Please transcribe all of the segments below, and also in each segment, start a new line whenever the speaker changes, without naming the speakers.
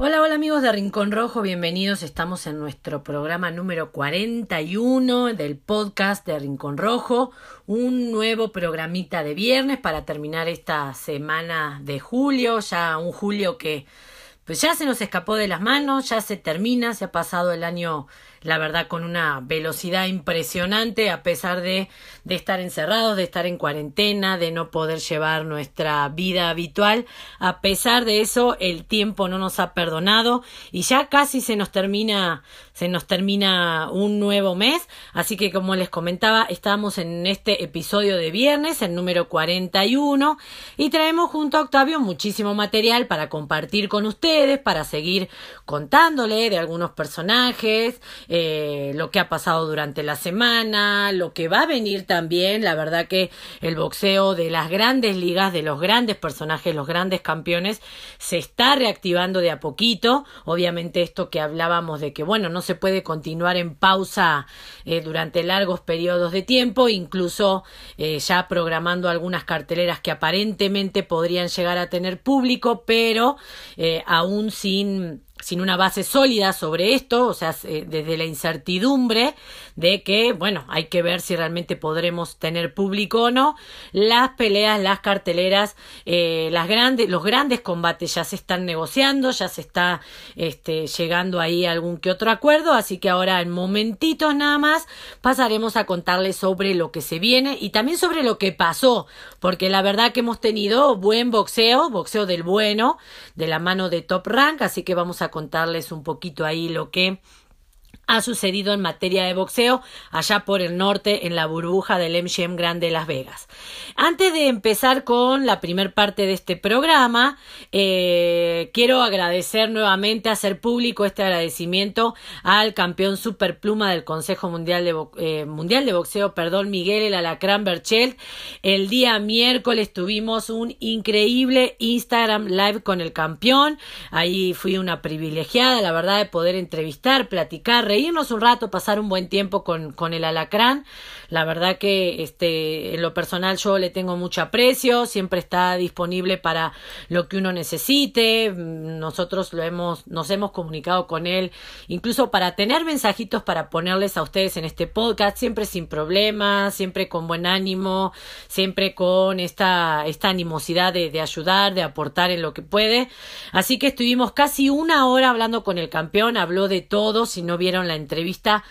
Hola, hola amigos de Rincón Rojo, bienvenidos. Estamos en nuestro programa número 41 del podcast de Rincón Rojo, un nuevo programita de viernes para terminar esta semana de julio, ya un julio que pues ya se nos escapó de las manos, ya se termina, se ha pasado el año la verdad con una velocidad impresionante a pesar de, de estar encerrados, de estar en cuarentena, de no poder llevar nuestra vida habitual. A pesar de eso, el tiempo no nos ha perdonado y ya casi se nos termina, se nos termina un nuevo mes. Así que como les comentaba, estamos en este episodio de viernes, el número 41, y traemos junto a Octavio muchísimo material para compartir con ustedes, para seguir contándole de algunos personajes, eh, lo que ha pasado durante la semana, lo que va a venir también. La verdad que el boxeo de las grandes ligas, de los grandes personajes, los grandes campeones, se está reactivando de a poquito. Obviamente esto que hablábamos de que, bueno, no se puede continuar en pausa eh, durante largos periodos de tiempo, incluso eh, ya programando algunas carteleras que aparentemente podrían llegar a tener público, pero aún sin sin una base sólida sobre esto, o sea, eh, desde la incertidumbre de que, bueno, hay que ver si realmente podremos tener público o no, las peleas, las carteleras, eh, las grandes, los grandes combates ya se están negociando, ya se está este, llegando ahí a algún que otro acuerdo, así que ahora en momentitos nada más pasaremos a contarles sobre lo que se viene y también sobre lo que pasó, porque la verdad que hemos tenido buen boxeo, boxeo del bueno, de la mano de Top Rank, así que vamos a contarles un poquito ahí lo que ha sucedido en materia de boxeo allá por el norte en la burbuja del MGM Grande de Las Vegas. Antes de empezar con la primer parte de este programa, eh, quiero agradecer nuevamente, hacer público este agradecimiento al campeón superpluma del Consejo Mundial de, eh, Mundial de Boxeo, perdón, Miguel El Alacrán Berchelt. El día miércoles tuvimos un increíble Instagram Live con el campeón. Ahí fui una privilegiada, la verdad, de poder entrevistar, platicar, irnos un rato, pasar un buen tiempo con, con el alacrán. La verdad que este, en lo personal yo le tengo mucho aprecio, siempre está disponible para lo que uno necesite. Nosotros lo hemos, nos hemos comunicado con él, incluso para tener mensajitos para ponerles a ustedes en este podcast, siempre sin problemas, siempre con buen ánimo, siempre con esta, esta animosidad de, de ayudar, de aportar en lo que puede. Así que estuvimos casi una hora hablando con el campeón, habló de todo, si no vieron la entrevista,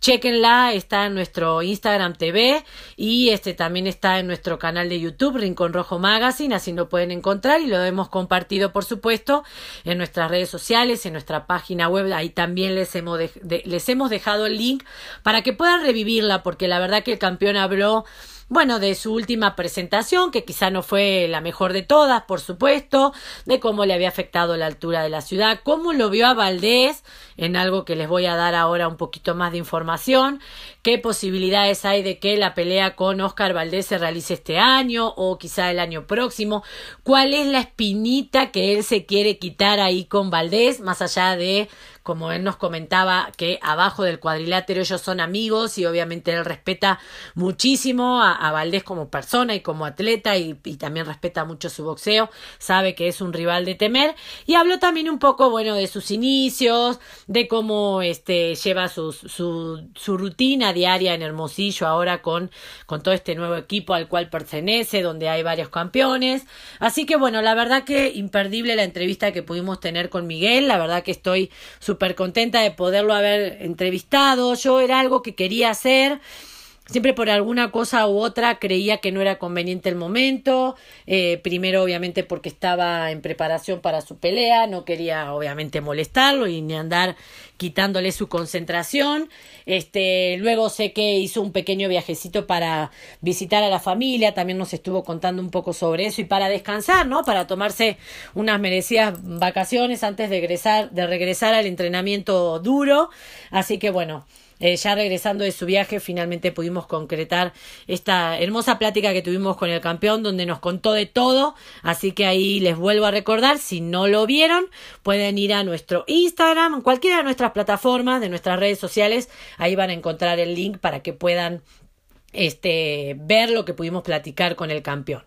chequenla, está en nuestro Instagram TV y este también está en nuestro canal de YouTube, Rincón Rojo Magazine, así lo pueden encontrar y lo hemos compartido, por supuesto, en nuestras redes sociales, en nuestra página web, ahí también les hemos, les hemos dejado el link para que puedan revivirla, porque la verdad que el campeón habló bueno, de su última presentación, que quizá no fue la mejor de todas, por supuesto, de cómo le había afectado la altura de la ciudad, cómo lo vio a Valdés, en algo que les voy a dar ahora un poquito más de información, qué posibilidades hay de que la pelea con Oscar Valdés se realice este año o quizá el año próximo, cuál es la espinita que él se quiere quitar ahí con Valdés, más allá de como él nos comentaba que abajo del cuadrilátero ellos son amigos y obviamente él respeta muchísimo a, Valdés como persona y como atleta y, también respeta mucho su boxeo, sabe que es un rival de temer y habló también un poco bueno de sus inicios, de cómo este lleva su, su, rutina diaria en Hermosillo ahora con, con todo este nuevo equipo al cual pertenece, donde hay varios campeones. Así que bueno, la verdad que imperdible la entrevista que pudimos tener con Miguel, la verdad que estoy súper contenta de poderlo haber entrevistado. Yo era algo que quería hacer. Siempre por alguna cosa u otra creía que no era conveniente el momento. Eh, primero, obviamente, porque estaba en preparación para su pelea. No quería, obviamente, molestarlo y ni andar quitándole su concentración. Este, luego sé que hizo un pequeño viajecito para visitar a la familia. También nos estuvo contando un poco sobre eso y para descansar, ¿no? Para tomarse unas merecidas vacaciones antes de regresar, de regresar al entrenamiento duro. Así que bueno. Eh, ya regresando de su viaje, finalmente pudimos concretar esta hermosa plática que tuvimos con el campeón, donde nos contó de todo. Así que ahí les vuelvo a recordar, si no lo vieron, pueden ir a nuestro Instagram, cualquiera de nuestras plataformas, de nuestras redes sociales. Ahí van a encontrar el link para que puedan este, ver lo que pudimos platicar con el campeón.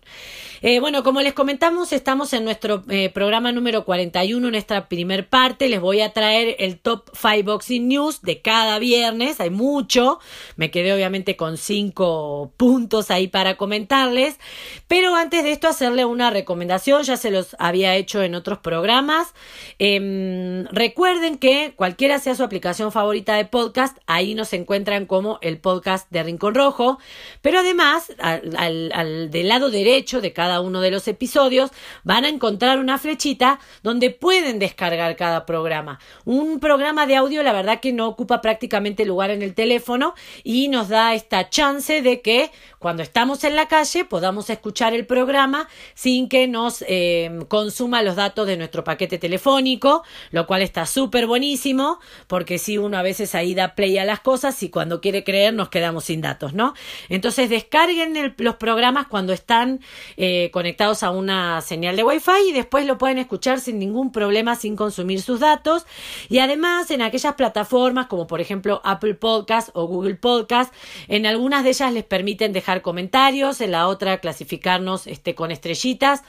Eh, bueno, como les comentamos, estamos en nuestro eh, programa número 41, en esta primer parte. Les voy a traer el top 5 Boxing News de cada viernes. Hay mucho. Me quedé obviamente con cinco puntos ahí para comentarles. Pero antes de esto, hacerle una recomendación. Ya se los había hecho en otros programas. Em, recuerden que cualquiera sea su aplicación favorita de podcast, ahí nos encuentran como el podcast de Rincón Rojo. Pero además, al del lado derecho de cada uno de los episodios, van a encontrar una flechita donde pueden descargar cada programa. Un programa de audio, la verdad que no ocupa prácticamente lugar en el teléfono y nos da esta chance de que cuando estamos en la calle podamos escuchar el programa sin que nos eh, consuma los datos de nuestro paquete telefónico, lo cual está súper buenísimo, porque si uno a veces ahí da play a las cosas y cuando quiere creer nos quedamos sin datos, ¿no? Entonces descarguen los programas cuando están eh, conectados a una señal de Wi-Fi y después lo pueden escuchar sin ningún problema, sin consumir sus datos. Y además en aquellas plataformas como por ejemplo Apple Podcast o Google Podcast, en algunas de ellas les permiten dejar comentarios, en la otra clasificarnos este, con estrellitas.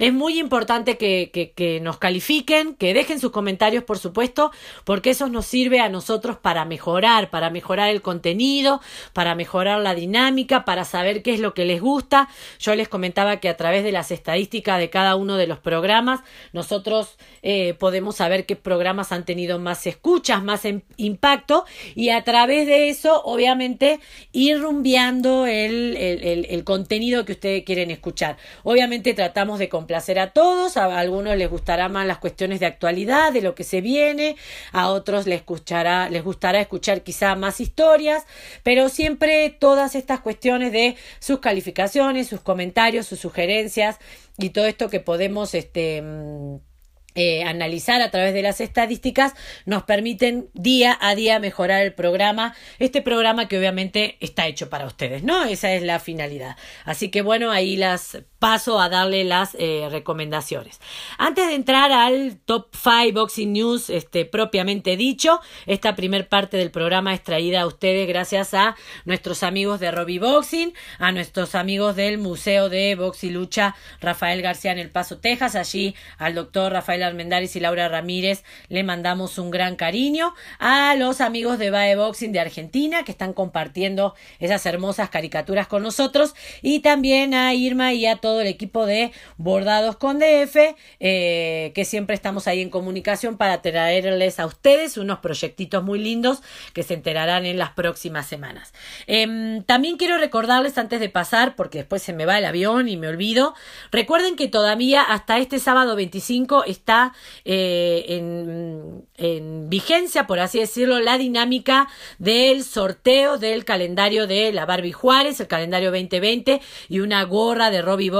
Es muy importante que, que, nos califiquen, que dejen sus comentarios, por supuesto, porque eso nos sirve a nosotros para mejorar, para mejorar el contenido, para mejorar la dinámica, para saber qué es lo que les gusta. Yo les comentaba que a través de las estadísticas de cada uno de los programas, nosotros eh, podemos saber qué programas han tenido más escuchas, más impacto, y a través de eso, obviamente, ir rumbeando el, el, el contenido que ustedes quieren escuchar. Obviamente tratamos de placer a todos, a algunos les gustará más las cuestiones de actualidad, de lo que se viene, a otros les, les gustará escuchar quizá más historias, pero siempre todas estas cuestiones de sus calificaciones, sus comentarios, sus sugerencias y todo esto que podemos este mm, eh, analizar a través de las estadísticas nos permiten día a día mejorar el programa, este programa que obviamente está hecho para ustedes, ¿no? Esa es la finalidad. Así que bueno, ahí las paso a darle las eh, recomendaciones. Antes de entrar al top 5 Boxing News este, propiamente dicho, esta primer parte del programa es traída a ustedes gracias a nuestros amigos de Robbie Boxing, a nuestros amigos del Museo de Box y Lucha Rafael García en El Paso, Texas, allí al doctor Rafael Armendáriz y Laura Ramírez le mandamos un gran cariño, a los amigos de Bae Boxing de Argentina que están compartiendo esas hermosas caricaturas con nosotros. Y también a Irma y a todos todo el equipo de Bordados con DF, eh, que siempre estamos ahí en comunicación para traerles a ustedes unos proyectitos muy lindos que se enterarán en las próximas semanas. Em, también quiero recordarles antes de pasar, porque después se me va el avión y me olvido, recuerden que todavía hasta este sábado 25 está eh, en, en vigencia, por así decirlo, la dinámica del sorteo del calendario de la Barbie Juárez, el calendario 2020 y una gorra de Robbie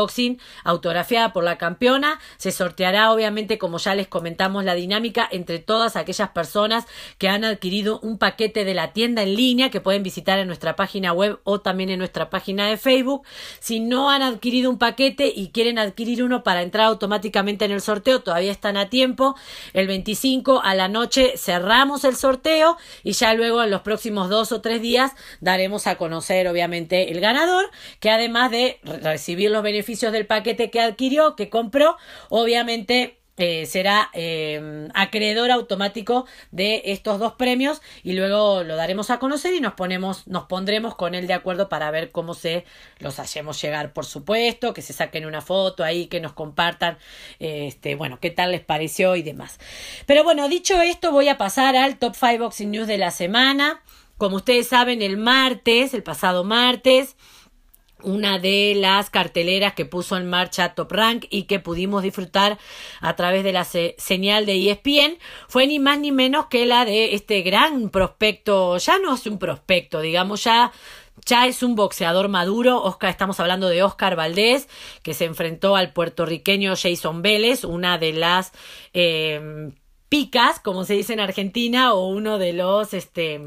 autografiada por la campeona. Se sorteará obviamente como ya les comentamos la dinámica entre todas aquellas personas que han adquirido un paquete de la tienda en línea que pueden visitar en nuestra página web o también en nuestra página de Facebook. Si no han adquirido un paquete y quieren adquirir uno para entrar automáticamente en el sorteo, todavía están a tiempo. El 25 a la noche cerramos el sorteo y ya luego en los próximos dos o tres días daremos a conocer obviamente el ganador que además de recibir los beneficios del paquete que adquirió, que compró, obviamente eh, será eh, acreedor automático de estos dos premios y luego lo daremos a conocer y nos ponemos, nos pondremos con él de acuerdo para ver cómo se los hacemos llegar, por supuesto, que se saquen una foto ahí, que nos compartan, este, bueno, qué tal les pareció y demás. Pero bueno, dicho esto, voy a pasar al Top 5 Boxing News de la semana. Como ustedes saben, el martes, el pasado martes, una de las carteleras que puso en marcha Top Rank y que pudimos disfrutar a través de la señal de ESPN fue ni más ni menos que la de este gran prospecto, ya no es un prospecto, digamos, ya ya es un boxeador maduro. Oscar, estamos hablando de Oscar Valdés, que se enfrentó al puertorriqueño Jason Vélez, una de las eh, picas, como se dice en Argentina, o uno de los, este,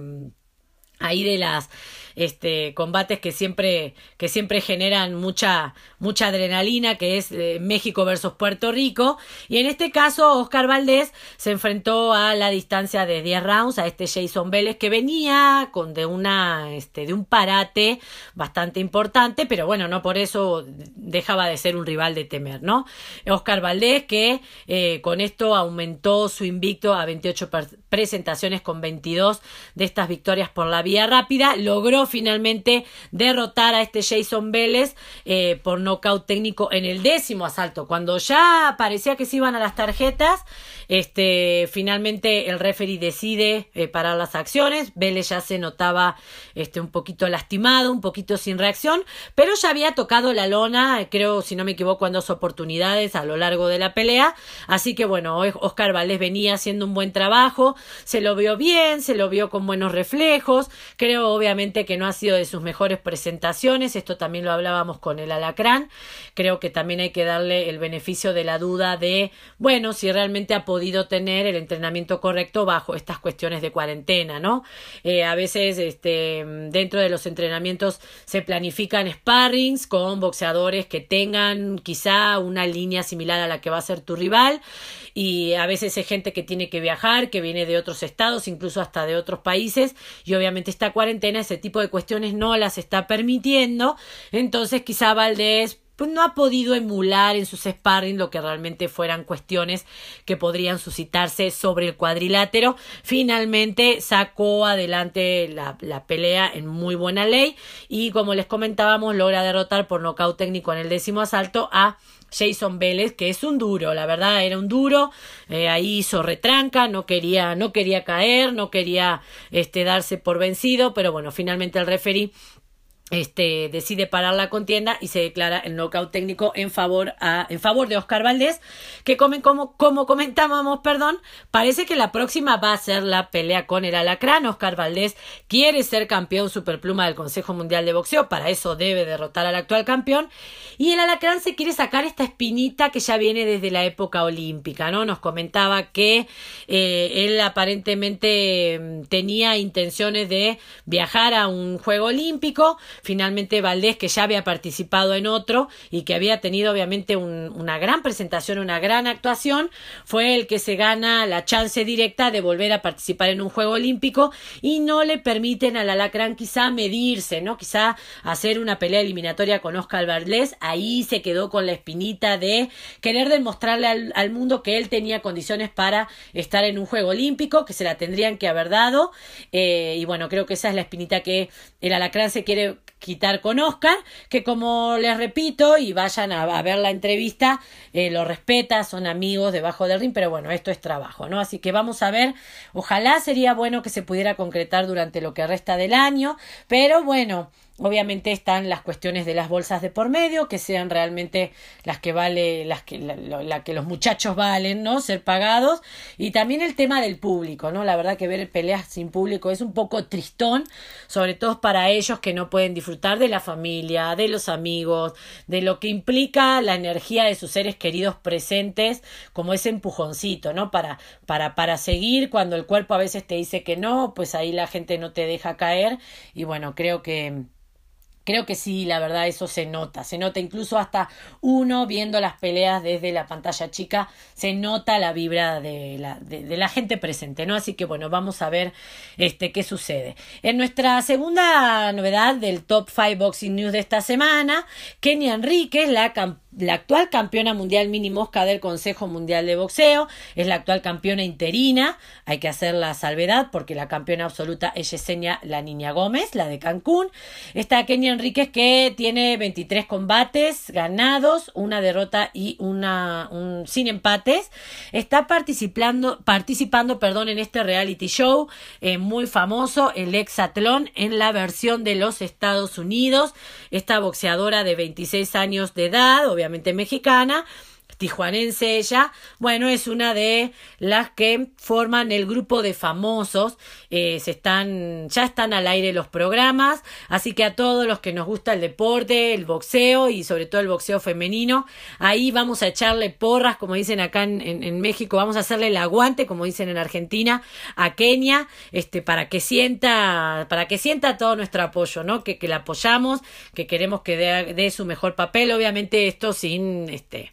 ahí de las este, combates que siempre, que siempre generan mucha, mucha adrenalina, que es eh, México versus Puerto Rico. Y en este caso, Oscar Valdés se enfrentó a la distancia de 10 rounds a este Jason Vélez que venía con de una, este, de un parate bastante importante, pero bueno, no por eso dejaba de ser un rival de temer, ¿no? Oscar Valdés que eh, con esto aumentó su invicto a 28 presentaciones con 22 de estas victorias por la vía rápida, logró finalmente derrotar a este Jason Vélez eh, por nocaut técnico en el décimo asalto, cuando ya parecía que se iban a las tarjetas, este, finalmente el referee decide eh, parar las acciones, Vélez ya se notaba este, un poquito lastimado, un poquito sin reacción, pero ya había tocado la lona, creo, si no me equivoco, en dos oportunidades a lo largo de la pelea, así que bueno, Oscar Valdés venía haciendo un buen trabajo, se lo vio bien, se lo vio con buenos reflejos, creo obviamente que no ha sido de sus mejores presentaciones, esto también lo hablábamos con el alacrán, creo que también hay que darle el beneficio de la duda de, bueno, si realmente ha podido tener el entrenamiento correcto bajo estas cuestiones de cuarentena, ¿no? Eh, a veces, este, dentro de los entrenamientos se planifican sparrings con boxeadores que tengan quizá una línea similar a la que va a ser tu rival. Y a veces hay gente que tiene que viajar, que viene de otros estados, incluso hasta de otros países y obviamente esta cuarentena ese tipo de cuestiones no las está permitiendo, entonces quizá Valdés pues no ha podido emular en sus sparring lo que realmente fueran cuestiones que podrían suscitarse sobre el cuadrilátero. Finalmente sacó adelante la, la, pelea en muy buena ley y como les comentábamos logra derrotar por nocaut técnico en el décimo asalto a Jason Vélez, que es un duro, la verdad era un duro, eh, ahí hizo retranca, no quería, no quería caer, no quería este, darse por vencido, pero bueno, finalmente el referee este, decide parar la contienda y se declara el knockout técnico en favor, a, en favor de Oscar Valdés, que como, como comentábamos, perdón, parece que la próxima va a ser la pelea con el alacrán. Oscar Valdés quiere ser campeón superpluma del Consejo Mundial de Boxeo, para eso debe derrotar al actual campeón. Y el alacrán se quiere sacar esta espinita que ya viene desde la época olímpica, ¿no? Nos comentaba que eh, él aparentemente mm, tenía intenciones de viajar a un juego olímpico, Finalmente Valdés, que ya había participado en otro y que había tenido obviamente una gran presentación, una gran actuación, fue el que se gana la chance directa de volver a participar en un juego olímpico y no le permiten al alacrán quizá medirse, ¿no? Quizá hacer una pelea eliminatoria con Oscar Valdés. Ahí se quedó con la espinita de querer demostrarle al, mundo que él tenía condiciones para estar en un juego olímpico, que se la tendrían que haber dado. Eh, y bueno, creo que esa es la espinita que el alacrán se quiere quitar con Oscar, que como les repito, y vayan a, ver la entrevista, eh, lo respeta, son amigos debajo del ring, pero bueno, esto es trabajo, ¿no? Así que vamos a ver, ojalá sería bueno que se pudiera concretar durante lo que resta del año, pero bueno, Obviamente están las cuestiones de las bolsas de por medio, que sean realmente las que vale, las que, la, que los muchachos valen, ¿no? Ser pagados. Y también el tema del público, ¿no? La verdad que ver peleas sin público es un poco tristón, sobre todo para ellos que no pueden disfrutar de la familia, de los amigos, de lo que implica la energía de sus seres queridos presentes, como ese empujoncito, ¿no? Para, para, para seguir cuando el cuerpo a veces te dice que no, pues ahí la gente no te deja caer. Y bueno, creo que Creo que sí, la verdad, eso se nota. Se nota incluso hasta uno viendo las peleas desde la pantalla chica, se nota la vibra de la, de, la gente presente, ¿no? Así que bueno, vamos a ver este, qué sucede. En nuestra segunda novedad del Top 5 Boxing News de esta semana, Kenia Enríquez, la la actual campeona mundial mini mosca del Consejo Mundial de Boxeo, es la actual campeona interina, hay que hacer la salvedad porque la campeona absoluta es Yesenia La Niña Gómez, la de Cancún. Está Kenia Enríquez que tiene 23 combates ganados, una derrota y una un, sin empates. Está participando, participando perdón, en este reality show eh, muy famoso, el Exatlón, en la versión de los Estados Unidos. Esta boxeadora de 26 años de edad, obviamente mexicana, tijuanense ella, bueno, es una de las que forman el grupo de famosos, eh, se están, ya están al aire los programas, así que a todos los que nos gusta el deporte, el boxeo y sobre todo el boxeo femenino, ahí vamos a echarle porras, como dicen acá en, en, México, vamos a hacerle el aguante, como dicen en Argentina, a Kenia, este, para que sienta, para que sienta todo nuestro apoyo, ¿no? Que, que la apoyamos, que queremos que dé, su mejor papel, obviamente esto sin, este,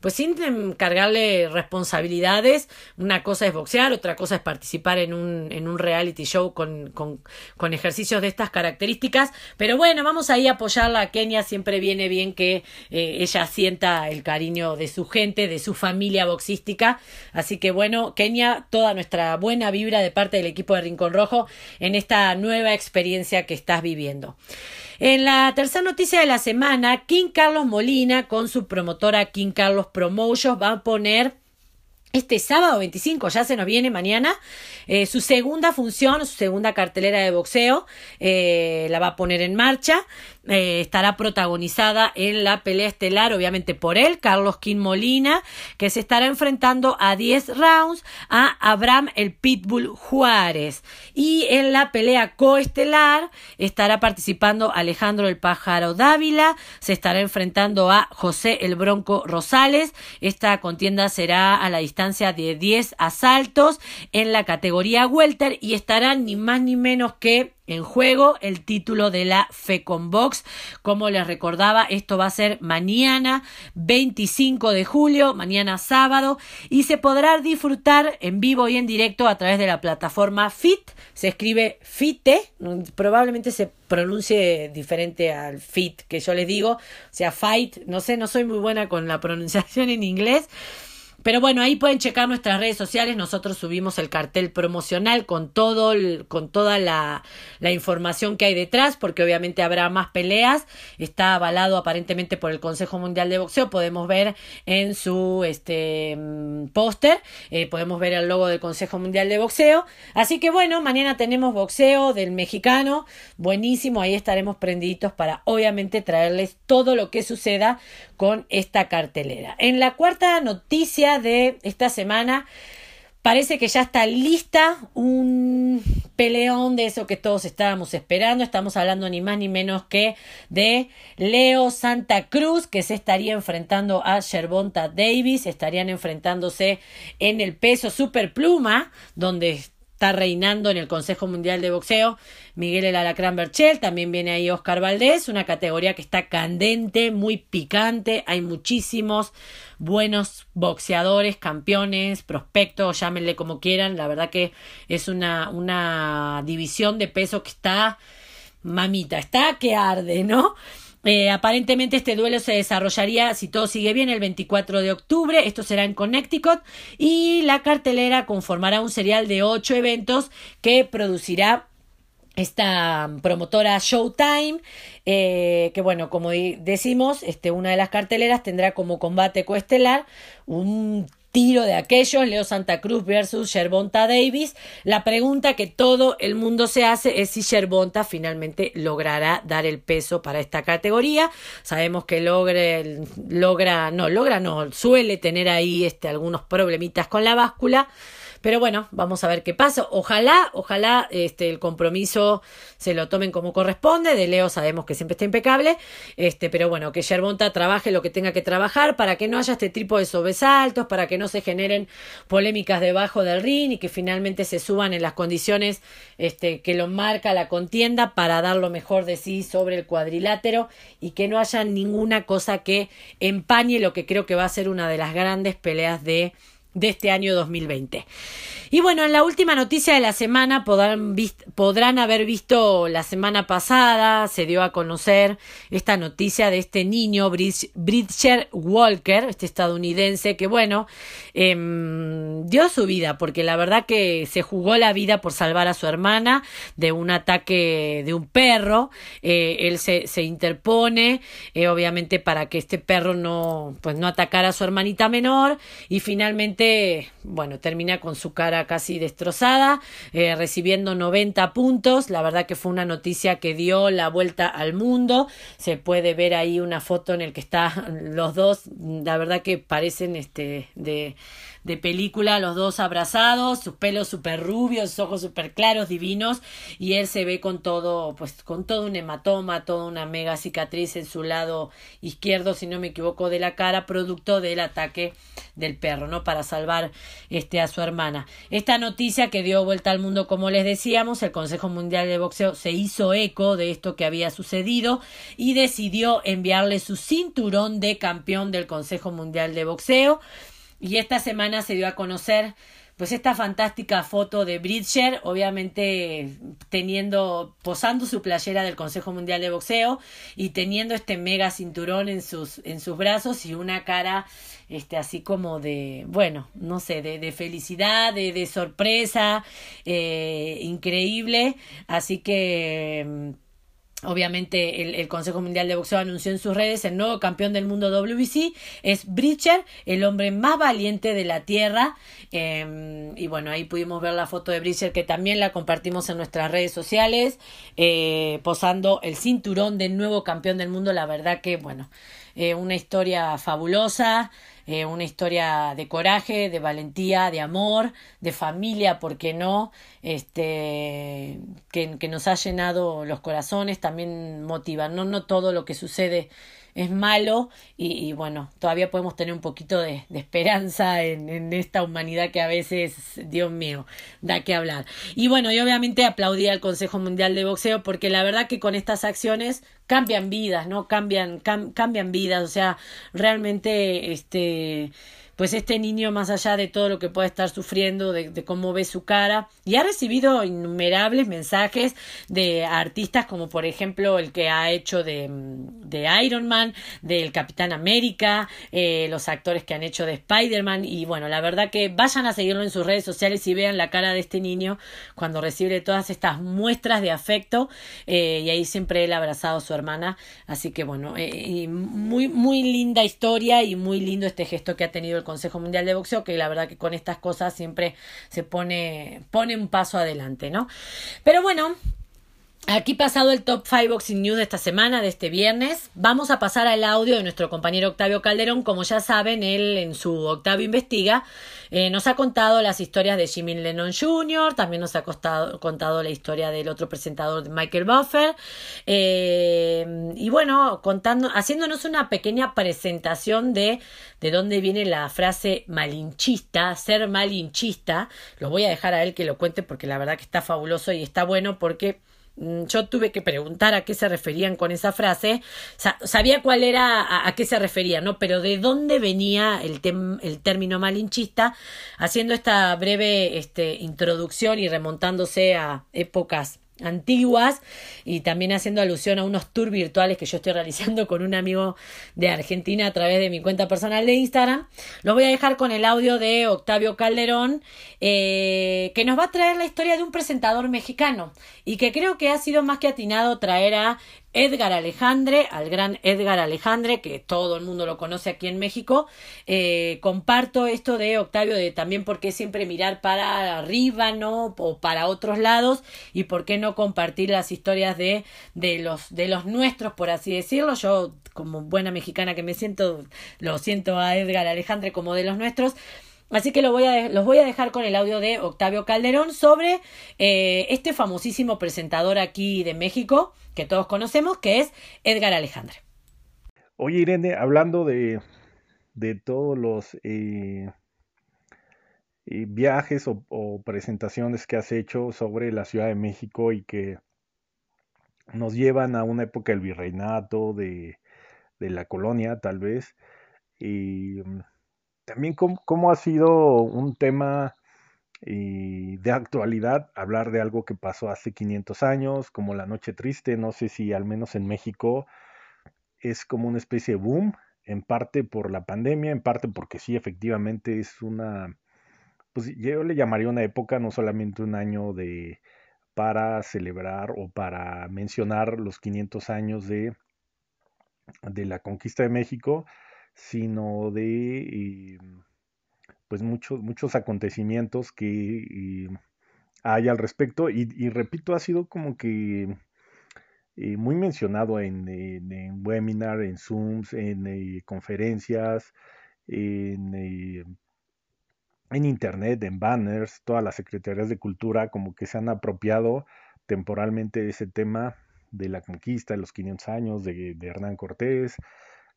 pues sin cargarle responsabilidades. Una cosa es boxear, otra cosa es participar en un, en un reality show con, con, con ejercicios de estas características. Pero bueno, vamos ahí a apoyarla a Kenia. Siempre viene bien que eh, ella sienta el cariño de su gente, de su familia boxística. Así que bueno, Kenia, toda nuestra buena vibra de parte del equipo de Rincón Rojo en esta nueva experiencia que estás viviendo. En la tercera noticia de la semana, King Carlos Molina con su promotora King Carlos Promotions va a poner este sábado 25, ya se nos viene mañana, eh, su segunda función, su segunda cartelera de boxeo, eh, la va a poner en marcha. Eh, estará protagonizada en la pelea estelar, obviamente por él, Carlos King Molina, que se estará enfrentando a 10 rounds a Abraham el Pitbull Juárez. Y en la pelea coestelar estará participando Alejandro el Pájaro Dávila, se estará enfrentando a José el Bronco Rosales. Esta contienda será a la distancia de 10 asaltos en la categoría welter y estará ni más ni menos que en juego el título de la Box. Como les recordaba, esto va a ser mañana 25 de julio, mañana sábado, y se podrá disfrutar en vivo y en directo a través de la plataforma Fit. Se escribe Fite, probablemente se pronuncie diferente al Fit que yo les digo, o sea, Fight, no sé, no soy muy buena con la pronunciación en inglés. Pero bueno, ahí pueden checar nuestras redes sociales. Nosotros subimos el cartel promocional con todo, con toda la, información que hay detrás, porque obviamente habrá más peleas. Está avalado aparentemente por el Consejo Mundial de Boxeo. Podemos ver en su este mm, póster, eh, podemos ver el logo del Consejo Mundial de Boxeo. Así que bueno, mañana tenemos boxeo del mexicano. Buenísimo, ahí estaremos prendiditos para obviamente traerles todo lo que suceda con esta cartelera. En la cuarta noticia de esta semana. Parece que ya está lista un peleón de eso que todos estábamos esperando. Estamos hablando ni más ni menos que de Leo Santa Cruz, que se estaría enfrentando a Sherbonta Davis. Estarían enfrentándose en el peso superpluma, donde está reinando en el Consejo Mundial de Boxeo Miguel El Alacrán Berchel, también viene ahí Oscar Valdés, una categoría que está candente, muy picante, hay muchísimos buenos boxeadores, campeones, prospectos, llámenle como quieran, la verdad que es una, una división de peso que está mamita, está que arde, ¿no? Eh, aparentemente este duelo se desarrollaría, si todo sigue bien, el 24 de octubre. Esto será en Connecticut. Y la cartelera conformará un serial de ocho eventos que producirá esta promotora Showtime, eh, que bueno, como decimos, este, una de las carteleras tendrá como combate coestelar un tiro de aquellos, Leo Santa Cruz versus Sherbonta Davis. La pregunta que todo el mundo se hace es si Sherbonta finalmente logrará dar el peso para esta categoría. Sabemos que logre, logra, no, logra, no, suele tener ahí este, algunos problemitas con la báscula. Pero bueno, vamos a ver qué pasa. Ojalá, ojalá este, el compromiso se lo tomen como corresponde. De Leo sabemos que siempre está impecable. Este, pero bueno, que Yerbonta trabaje lo que tenga que trabajar para que no haya este tipo de sobresaltos, para que no se generen polémicas debajo del ring y que finalmente se suban en las condiciones este, que lo marca la contienda para dar lo mejor de sí sobre el cuadrilátero y que no haya ninguna cosa que empañe lo que creo que va a ser una de las grandes peleas de de este año 2020. Y bueno, en la última noticia de la semana podrán, podrán haber visto la semana pasada, se dio a conocer esta noticia de este niño, Bridger Walker, este estadounidense, que bueno, em, dio su vida, porque la verdad que se jugó la vida por salvar a su hermana de un ataque de un perro. Eh, él se, se interpone, eh, obviamente, para que este perro no, pues no atacara a su hermanita menor, y finalmente bueno, termina con su cara casi destrozada, eh, recibiendo 90 puntos. La verdad que fue una noticia que dio la vuelta al mundo. Se puede ver ahí una foto en el que están los dos. La verdad que parecen este de de película, los dos abrazados, sus pelos súper rubios, sus ojos súper claros, divinos, y él se ve con todo, pues con todo un hematoma, toda una mega cicatriz en su lado izquierdo, si no me equivoco, de la cara, producto del ataque del perro, ¿no? Para salvar este a su hermana. Esta noticia que dio vuelta al mundo, como les decíamos, el Consejo Mundial de Boxeo se hizo eco de esto que había sucedido y decidió enviarle su cinturón de campeón del Consejo Mundial de Boxeo. Y esta semana se dio a conocer pues esta fantástica foto de Bridger, obviamente teniendo, posando su playera del Consejo Mundial de Boxeo y teniendo este mega cinturón en sus, en sus brazos y una cara este así como de, bueno, no sé, de, de felicidad, de, de sorpresa, eh, increíble. Así que Obviamente el, Consejo Mundial de Boxeo anunció en sus redes el nuevo campeón del mundo WBC es Bridger, el hombre más valiente de la tierra. Em, y bueno, ahí pudimos ver la foto de Bridger que también la compartimos en nuestras redes sociales, eh, posando el cinturón del nuevo campeón del mundo. La verdad que, bueno, eh, una historia fabulosa. Eh, una historia de coraje, de valentía, de amor, de familia, ¿por qué no? Este, que, que nos ha llenado los corazones, también motiva, no, no todo lo que sucede es malo y, bueno, todavía podemos tener un poquito de, esperanza en, en, esta humanidad que a veces, Dios mío, da que hablar. Y bueno, y obviamente aplaudí al Consejo Mundial de Boxeo porque la verdad que con estas acciones cambian vidas, ¿no? Cambian, cambian vidas, o sea, realmente, este pues este niño, más allá de todo lo que pueda estar sufriendo, de, cómo ve su cara, y ha recibido innumerables mensajes de artistas como por ejemplo el que ha hecho de, de Iron Man, del Capitán América, eh, los actores que han hecho de Spider-Man, y bueno, la verdad que vayan a seguirlo en sus redes sociales y vean la cara de este niño cuando recibe todas estas muestras de afecto, eh, y ahí siempre él ha abrazado a su hermana, así que bueno, eh, muy, muy linda historia y muy lindo este gesto que ha tenido el Consejo Mundial de Boxeo, que la verdad que con estas cosas siempre se pone, pone un paso adelante, ¿no? Pero bueno, Aquí pasado el Top 5 Boxing News de esta semana, de este viernes, vamos a pasar al audio de nuestro compañero Octavio Calderón. Como ya saben, él en su Octavio Investiga eh, nos ha contado las historias de Jimmy Lennon Jr., también nos ha contado la historia del otro presentador, Michael Buffer, eh, y bueno, contando, haciéndonos una pequeña presentación de, de dónde viene la frase malinchista, ser malinchista. Lo voy a dejar a él que lo cuente porque la verdad que está fabuloso y está bueno porque yo tuve que preguntar a qué se referían con esa frase. sabía cuál era, a, qué se refería, ¿no? Pero de dónde venía el, el término malinchista, haciendo esta breve este, introducción y remontándose a épocas antiguas y también haciendo alusión a unos tours virtuales que yo estoy realizando con un amigo de Argentina a través de mi cuenta personal de Instagram. Lo voy a dejar con el audio de Octavio Calderón, eh, que nos va a traer la historia de un presentador mexicano y que creo que ha sido más que atinado traer a Edgar Alejandre, al gran Edgar Alejandre, que todo el mundo lo conoce aquí en México. Eh, comparto esto de Octavio, de también por qué siempre mirar para arriba, ¿no? O para otros lados, y por qué no compartir las historias de, de, los, de los nuestros, por así decirlo. Yo, como buena mexicana que me siento, lo siento a Edgar Alejandre como de los nuestros. Así que lo voy a, los voy a dejar con el audio de Octavio Calderón sobre eh, este famosísimo presentador aquí de México que todos conocemos, que es Edgar Alejandre.
Oye, Irene, hablando de, de todos los eh, eh, viajes o, presentaciones que has hecho sobre la Ciudad de México y que nos llevan a una época del virreinato, de, de la colonia, tal vez. Y mm, también cómo, ha sido un tema y de actualidad hablar de algo que pasó hace 500 años, como la Noche Triste, no sé si al menos en México es como una especie de boom, en parte por la pandemia, en parte porque sí, efectivamente es una, pues yo le llamaría una época, no solamente un año de para celebrar o para mencionar los 500 años de, de la conquista de México, sino de pues muchos, muchos acontecimientos que hay al respecto y, repito, ha sido como que eh, muy mencionado en, en, webinar, en Zooms, en eh, conferencias, en, eh, en Internet, en banners, todas las secretarías de cultura como que se han apropiado temporalmente de ese tema de la conquista de los 500 años de, de Hernán Cortés,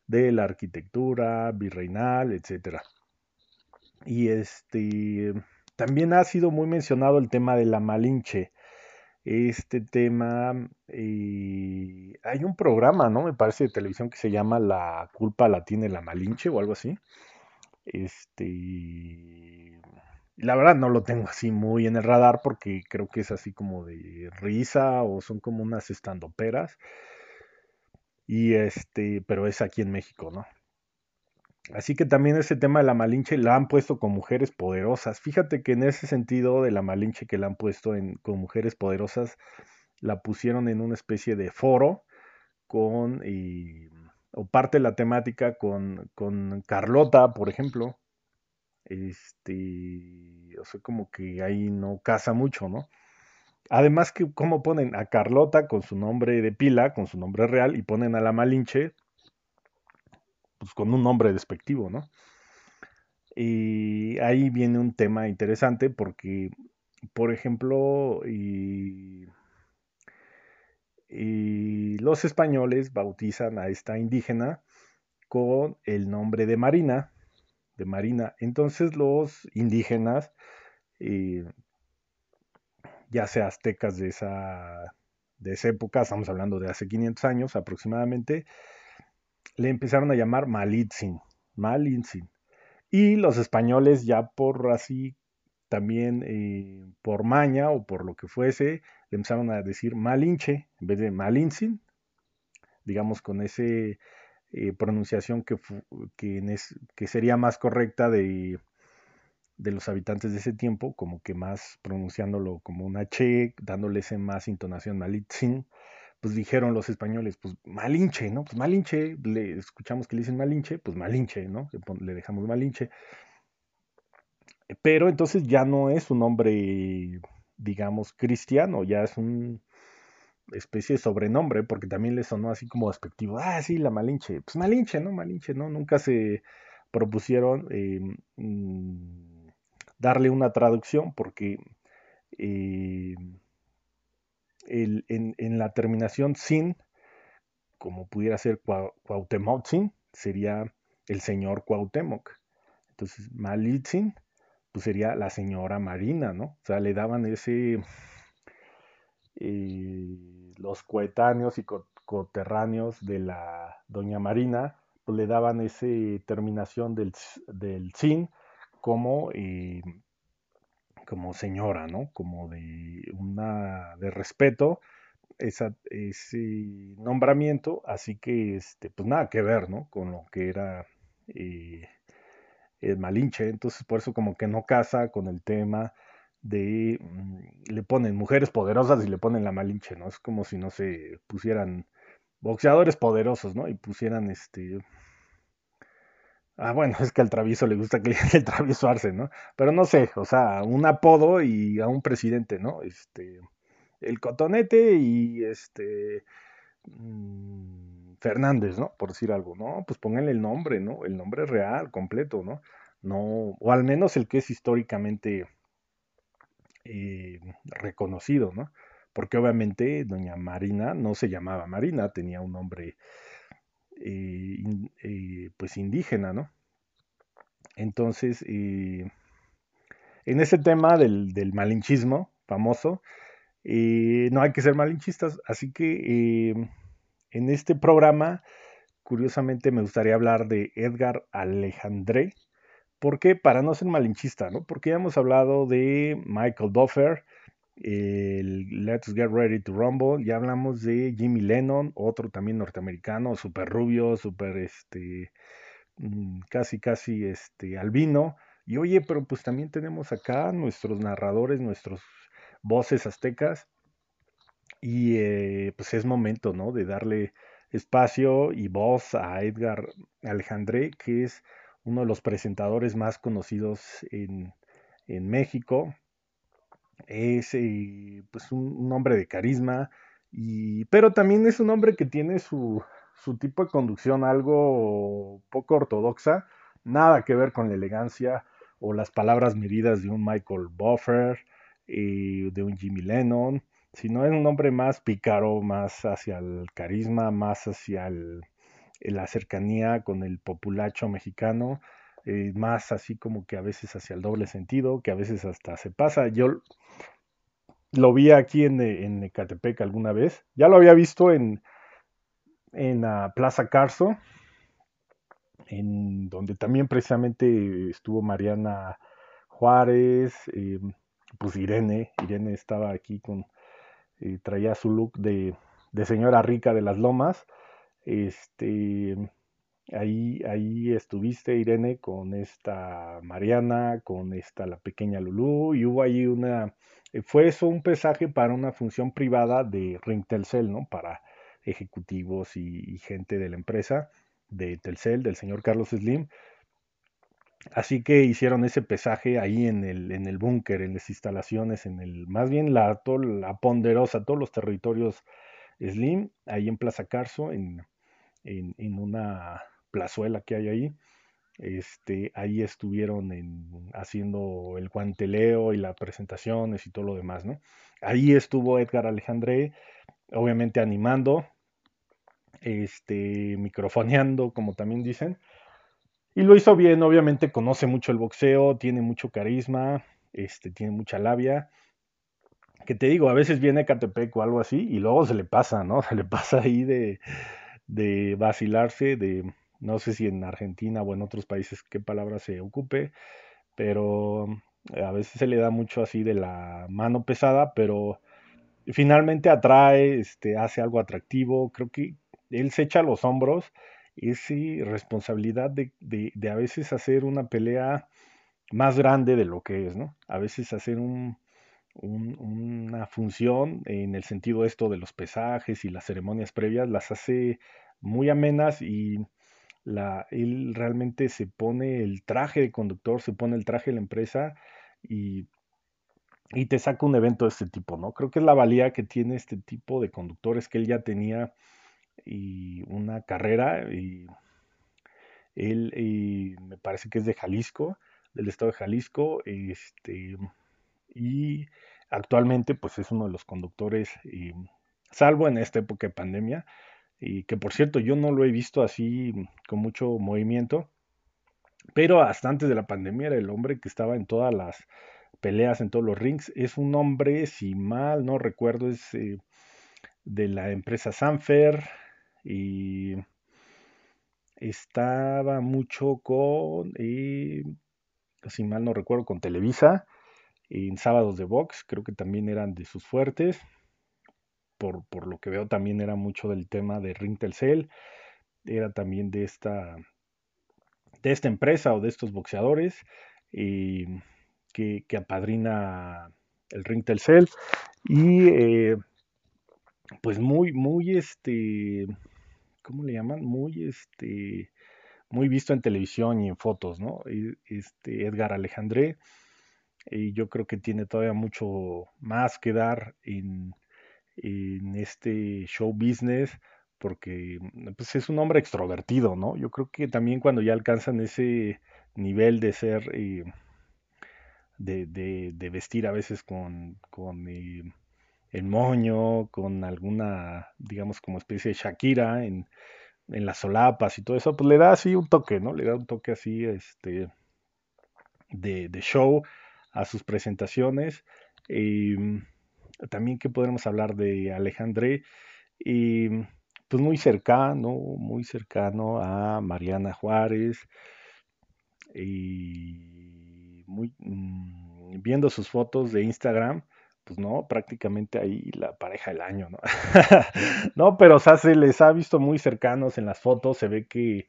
de la arquitectura virreinal, etcétera. Y este también ha sido muy mencionado el tema de la Malinche. Este tema, eh, hay un programa, ¿no? Me parece de televisión que se llama La culpa la tiene la Malinche o algo así. Este, la verdad no lo tengo así muy en el radar porque creo que es así como de risa o son como unas estandoperas. Y este, pero es aquí en México, ¿no? Así que también ese tema de la Malinche la han puesto con mujeres poderosas. Fíjate que en ese sentido de la Malinche que la han puesto con mujeres poderosas, la pusieron en una especie de foro con, o parte de la temática con, con Carlota, por ejemplo. Este, o sea, como que ahí no casa mucho, ¿no? Además que como ponen a Carlota con su nombre de pila, con su nombre real, y ponen a la Malinche pues, con un nombre despectivo, ¿no? Y ahí viene un tema interesante porque, por ejemplo, y, los españoles bautizan a esta indígena con el nombre de Marina, de Marina. Entonces los indígenas, eh, ya sea aztecas de esa, de esa época, estamos hablando de hace 500 años aproximadamente, le empezaron a llamar Malitzin, Malitzin. Y los españoles ya por así, también eh, por maña o por lo que fuese, le empezaron a decir Malinche en vez de Malintzin, digamos con esa eh, pronunciación que, que, sería más correcta de, de los habitantes de ese tiempo, como que más pronunciándolo como una che, dándole ese más intonación Malitzin pues dijeron los españoles, pues Malinche, ¿no? Pues Malinche, le escuchamos que le dicen Malinche, pues Malinche, ¿no? Le, dejamos Malinche. Pero entonces ya no es un nombre, digamos, cristiano, ya es una especie de sobrenombre, porque también le sonó así como despectivo, ah, sí, la Malinche, pues Malinche, ¿no? Malinche, ¿no? Nunca se propusieron eh, mm, darle una traducción porque... Eh, en, la terminación sin, como pudiera ser sin, sería el señor Cuauhtémoc. Entonces, Malitzin, pues sería la señora Marina, ¿no? O sea, le daban ese, eh, los coetáneos y coterráneos de la doña Marina, pues le daban esa terminación del, del sin como eh, como señora, ¿no? Como de una de respeto ese nombramiento, así que este, pues nada que ver, ¿no? Con lo que era eh, el Malinche, entonces por eso como que no casa con el tema de mm, le ponen mujeres poderosas y le ponen la Malinche, ¿no? Es como si no se pusieran boxeadores poderosos, ¿no? Y pusieran este Ah, bueno, es que al travieso le gusta que le el travieso Arce, ¿no? Pero no sé, o sea, un apodo y a un presidente, ¿no? Este, el cotonete y este mm, Fernández, ¿no? Por decir algo, ¿no? Pues pónganle el nombre, ¿no? El nombre real, completo, ¿no? No, o al menos el que es históricamente eh, reconocido, ¿no? Porque obviamente doña Marina no se llamaba Marina, tenía un nombre eh, eh, pues indígena, ¿no? Entonces, eh, en ese tema del, malinchismo famoso, no hay que ser malinchistas, así que en este programa, curiosamente me gustaría hablar de Edgar Alejandré, ¿por qué? Para no ser malinchista, ¿no? Porque ya hemos hablado de Michael Buffer, el Let's Get Ready to Rumble, ya hablamos de Jimmy Lennon, otro también norteamericano, súper rubio, súper este, mm, casi casi este, albino. Y oye, pero pues también tenemos acá nuestros narradores, nuestros voces aztecas. Y eh, pues es momento, ¿no? De darle espacio y voz a Edgar Alejandré, que es uno de los presentadores más conocidos en, México. Es eh, pues un, hombre de carisma, y, pero también es un hombre que tiene su, su tipo de conducción algo poco ortodoxa, nada que ver con la elegancia o las palabras medidas de un Michael Buffer, eh, de un Jimmy Lennon, sino es un hombre más pícaro, más hacia el carisma, más hacia la cercanía con el populacho mexicano, eh, más así como que a veces hacia el doble sentido, que a veces hasta se pasa. Yo lo vi aquí en, en Ecatepec alguna vez, ya lo había visto en, en la Plaza Carso, en donde también precisamente estuvo Mariana Juárez, eh, pues Irene, Irene estaba aquí con, eh, traía su look de, de, señora rica de las lomas, este, ahí, ahí estuviste Irene con esta Mariana, con esta la pequeña Lulú, y hubo ahí una, eh, fue eso un pesaje para una función privada de Ring Telcel, ¿no? Para ejecutivos y, gente de la empresa de Telcel, del señor Carlos Slim. Así que hicieron ese pesaje ahí en el, en el búnker, en las instalaciones, en el, más bien la, la ponderosa, todos los territorios Slim, ahí en Plaza Carso, en, en, una plazuela que hay ahí. Este, ahí estuvieron en, haciendo el guanteleo y las presentaciones y todo lo demás, ¿no? Ahí estuvo Edgar Alejandré, obviamente animando, este, microfoneando, como también dicen. Y lo hizo bien, obviamente conoce mucho el boxeo, tiene mucho carisma, este, tiene mucha labia. Que te digo, a veces viene Catepec o algo así y luego se le pasa, ¿no? Se le pasa ahí de, de vacilarse, de no sé si en Argentina o en otros países qué palabra se ocupe, pero a veces se le da mucho así de la mano pesada, pero finalmente atrae, este, hace algo atractivo. Creo que él se echa los hombros, es responsabilidad de, de, a veces hacer una pelea más grande de lo que es, ¿no? A veces hacer un, una función en el sentido esto de los pesajes y las ceremonias previas, las hace muy amenas y la, él realmente se pone el traje de conductor, se pone el traje de la empresa y, y te saca un evento de este tipo, ¿no? Creo que es la valía que tiene este tipo de conductores que él ya tenía y una carrera y él y me parece que es de Jalisco, del estado de Jalisco, este y actualmente pues es uno de los conductores y, salvo en esta época de pandemia y que por cierto yo no lo he visto así con mucho movimiento, pero hasta antes de la pandemia era el hombre que estaba en todas las peleas, en todos los rings, es un hombre, si mal no recuerdo, es eh, de la empresa Sanfer, y estaba mucho con, eh, si mal no recuerdo, con Televisa, en sábados de box, creo que también eran de sus fuertes. Por, por lo que veo también era mucho del tema de Ring Telcel, era también de esta, de esta empresa o de estos boxeadores eh, que, que, apadrina el Ring Telcel y eh, pues muy, muy este, ¿cómo le llaman? Muy, este, muy visto en televisión y en fotos, ¿no? Este Edgar Alejandré, y yo creo que tiene todavía mucho más que dar en, en este show business, porque pues, es un hombre extrovertido, ¿no? Yo creo que también cuando ya alcanzan ese nivel de ser, eh, de, de, vestir a veces con, con eh, el moño, con alguna, digamos, como especie de Shakira en, en las solapas y todo eso, pues le da así un toque, ¿no? Le da un toque así, este, de, de show a sus presentaciones. Mm, también que podremos hablar de Alejandré, y pues muy cercano, muy cercano a Mariana Juárez, y muy, mm, viendo sus fotos de Instagram, pues no, prácticamente ahí la pareja del año, ¿no? no, pero se les ha visto muy cercanos en las fotos, se ve que,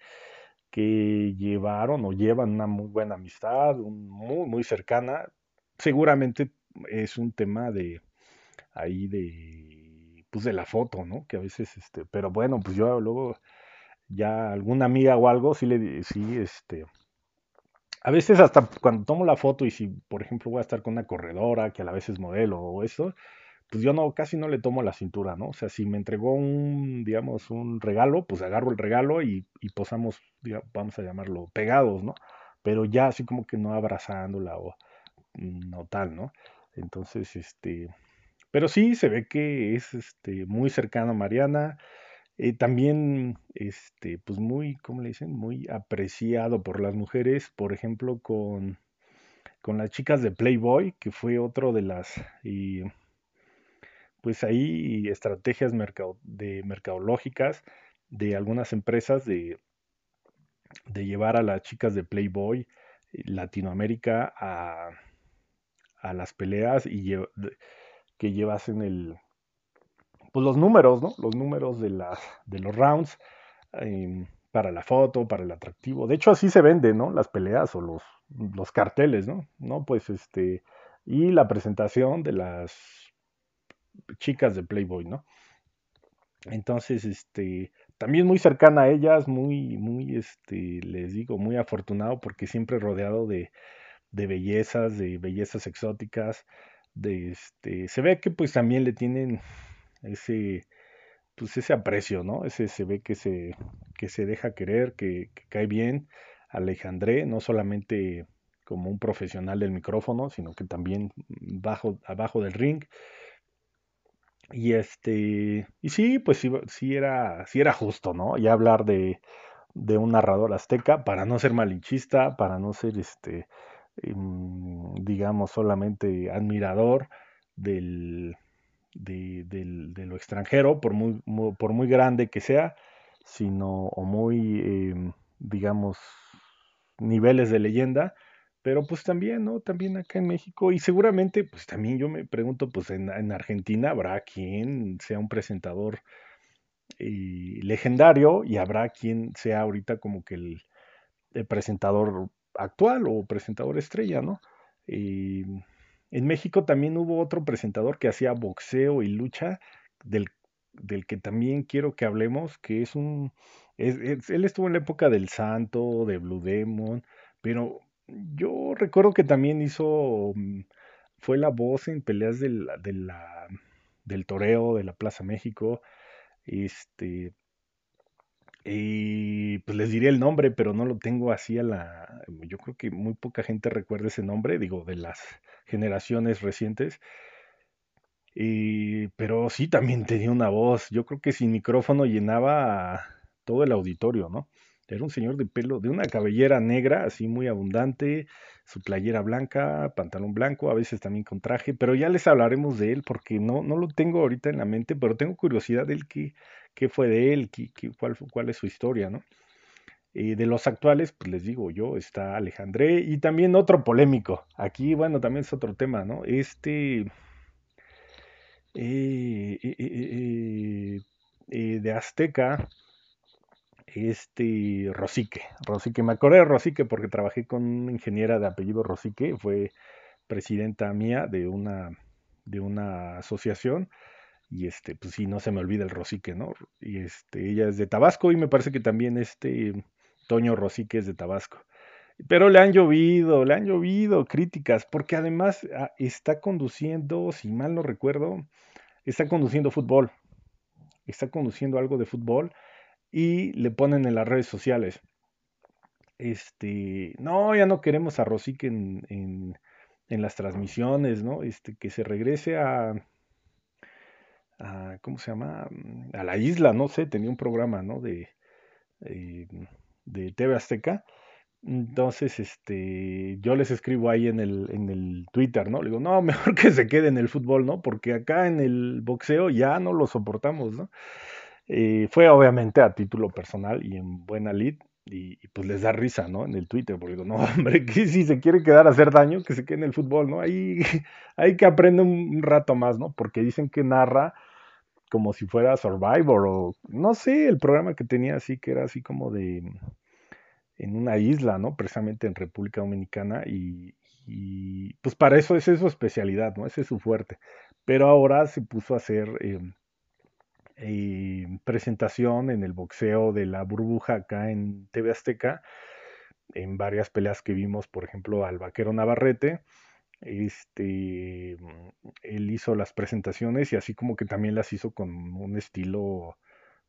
que llevaron o llevan una muy buena amistad, muy, muy cercana. Seguramente es un tema de ahí de pues de la foto, ¿no? Que a veces este, pero bueno, pues yo luego ya alguna amiga o algo sí le sí este a veces hasta cuando tomo la foto y si, por ejemplo, voy a estar con una corredora que a la vez es modelo o eso, pues yo no, casi no le tomo la cintura, ¿no? O sea, si me entregó un, digamos, un regalo, pues agarro el regalo y, posamos, vamos a llamarlo, pegados, ¿no? Pero ya así como que no abrazándola o no tal, ¿no? Entonces, este, pero sí se ve que es este, muy cercano a Mariana. Eh, también, este, pues muy, ¿cómo le dicen? Muy apreciado por las mujeres, por ejemplo, con, con las chicas de Playboy, que fue otro de las, y, pues ahí estrategias de mercadológicas de algunas empresas de, de llevar a las chicas de Playboy eh, Latinoamérica a, a las peleas y que llevasen el, pues los números, ¿no? Los números de, las, de los rounds em, para la foto, para el atractivo. De hecho, así se venden, ¿no? Las peleas o los, los carteles, ¿no? ¿no? Pues este, y la presentación de las chicas de Playboy, ¿no? Entonces, este, también muy cercana a ellas, muy, muy, este, les digo, muy afortunado porque siempre rodeado de, de bellezas, de bellezas exóticas, este, se ve que pues también le tienen ese, pues ese aprecio, ¿no? Ese se ve que se, que se deja querer, que, cae bien. Alejandré, no solamente como un profesional del micrófono, sino que también bajo, abajo del ring. Y este, y sí, pues sí, era, sí era justo, ¿no? Ya hablar de, de un narrador azteca, para no ser malinchista, para no ser este, digamos, solamente admirador del, de, lo extranjero, por muy, por muy grande que sea, sino o muy, em, digamos, niveles de leyenda, pero pues también, ¿no? También acá en México y seguramente, pues también yo me pregunto, pues en, Argentina habrá quien sea un presentador eh, legendario y habrá quien sea ahorita como que el, presentador actual o presentador estrella, ¿no? En México también hubo otro presentador que hacía boxeo y lucha, del, del que también quiero que hablemos, que es un... él estuvo en la época del Santo, de Blue Demon, pero yo recuerdo que también hizo... Mm, fue la voz en peleas del toreo de la Plaza México. Este, y pues les diré el nombre, pero no lo tengo así a la... Yo creo que muy poca gente recuerda ese nombre, digo, de las generaciones recientes. Pero sí, también tenía una voz. Yo creo que sin micrófono llenaba todo el auditorio, ¿no? Era un señor de pelo, de una cabellera negra, así muy abundante, su playera blanca, pantalón blanco, a veces también con traje, pero ya les hablaremos de él porque no, no lo tengo ahorita en la mente, pero tengo curiosidad del qué, qué fue de él, qué, cuál, cuál es su historia, ¿no? Eh, de los actuales, pues les digo yo, está Alejandré y también otro polémico. Aquí, bueno, también es otro tema, ¿no? Este... Eh, eh, de Azteca, este Rosique. Rosique, me acordé de Rosique porque trabajé con una ingeniera de apellido Rosique, fue presidenta mía de una, de una asociación. Y este, pues sí, no se me olvida el Rosique, ¿no? Y este, ella es de Tabasco y me parece que también este Toño Rosique es de Tabasco. Pero le han llovido, le han llovido críticas, porque además ah, está conduciendo, si mal no recuerdo, está conduciendo fútbol. Está conduciendo algo de fútbol y le ponen en las redes sociales. Este, no, ya no queremos a Rosique en, en, las transmisiones, ¿no? Este, que se regrese a, ¿cómo se llama? A la isla, no sé, tenía un programa, ¿no? De, eh, de TV Azteca. Entonces, este, yo les escribo ahí en el, en el Twitter, ¿no? Le digo, no, mejor que se quede en el fútbol, ¿no? Porque acá en el boxeo ya no lo soportamos, ¿no? Eh, fue obviamente a título personal y en buena lid. Y, pues les da risa, ¿no? En el Twitter, porque digo, no, hombre, si se quiere quedar a hacer daño, que se quede en el fútbol, ¿no? Ahí hay que aprender un rato más, ¿no? Porque dicen que narra como si fuera Survivor o no sé, el programa que tenía así que era así como de en una isla, ¿no? Precisamente en República Dominicana y, pues para eso esa es su especialidad, ¿no? Ese es su fuerte. Pero ahora se puso a hacer em, eh, presentación en el boxeo de la burbuja acá en TV Azteca en varias peleas que vimos, por ejemplo, al vaquero Navarrete. Este, él hizo las presentaciones y así como que también las hizo con un estilo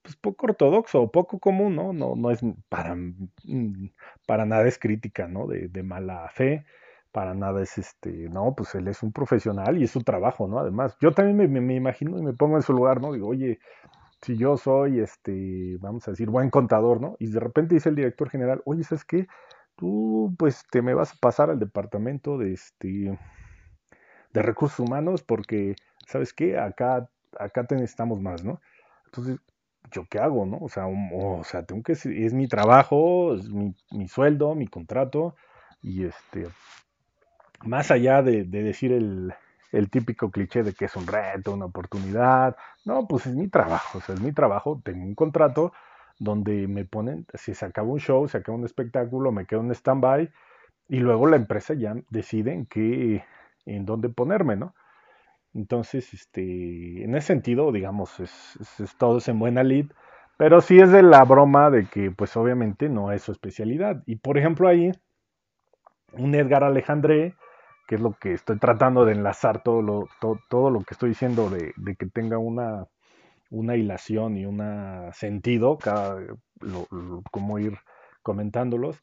pues poco ortodoxo o poco común, ¿no? No, no es para, mm, para nada es crítica, ¿no? De, mala fe, para nada es este, no, pues él es un profesional y es su trabajo, ¿no? Además, yo también me, me, imagino y me pongo en su lugar, ¿no? Digo, oye, si yo soy, este, vamos a decir, buen contador, ¿no? Y de repente dice el director general, oye, ¿sabes qué? Tú, pues, te me vas a pasar al departamento de, este, de recursos humanos porque, ¿sabes qué? Acá, acá te necesitamos más, ¿no? Entonces, ¿yo qué hago, no? O sea, o sea tengo que, es mi trabajo, es mi, mi, sueldo, mi contrato, y este, más allá de, de decir el, el, típico cliché de que es un reto, una oportunidad, no, pues es mi trabajo, o sea, es mi trabajo, tengo un contrato donde me ponen, si se acaba un show, se acaba un espectáculo, me quedo en stand-by, y luego la empresa ya decide en qué, en dónde ponerme, ¿no? Entonces, este, en ese sentido, digamos, es, es, todo es en buena lid, pero sí es de la broma de que, pues obviamente no es su especialidad. Y por ejemplo ahí, un Edgar Alejandré, que es lo que estoy tratando de enlazar todo lo, todo lo que estoy diciendo de, de que tenga una, una hilación y un sentido, cada, como ir comentándolos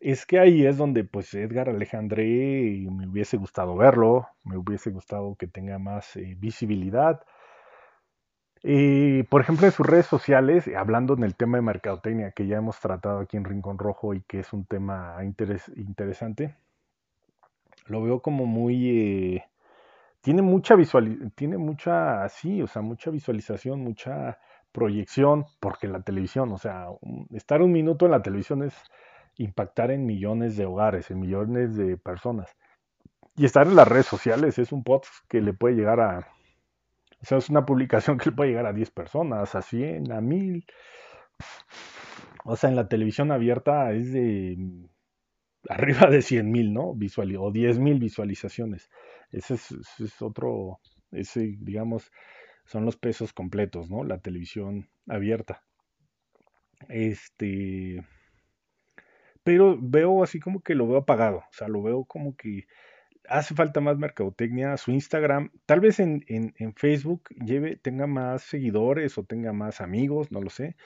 es que ahí es donde pues Edgar Alejandré me hubiese gustado verlo, me hubiese gustado que tenga más eh, visibilidad. Y, por ejemplo, en sus redes sociales, hablando en el tema de mercadotecnia que ya hemos tratado aquí en Rincón Rojo y que es un tema interesante, lo veo como muy... Eh, tiene mucha visual, tiene mucha, sí, o sea, mucha visualización, mucha proyección, porque la televisión, o sea, estar un minuto en la televisión es impactar en millones de hogares, en millones de personas. Y estar en las redes sociales es un post que le puede llegar a, o sea, es una publicación que le puede llegar a 10 personas, a 100, a 1000. O sea, en la televisión abierta es de arriba de 100 mil, ¿no? Visual, o 10 mil visualizaciones. Ese es, otro, ese, digamos, son los pesos completos, ¿no? La televisión abierta. Este, pero veo así como que lo veo apagado, o sea, lo veo como que hace falta más mercadotecnia, su Instagram, tal vez en, en, Facebook lleve, tenga más seguidores o tenga más amigos, no lo sé,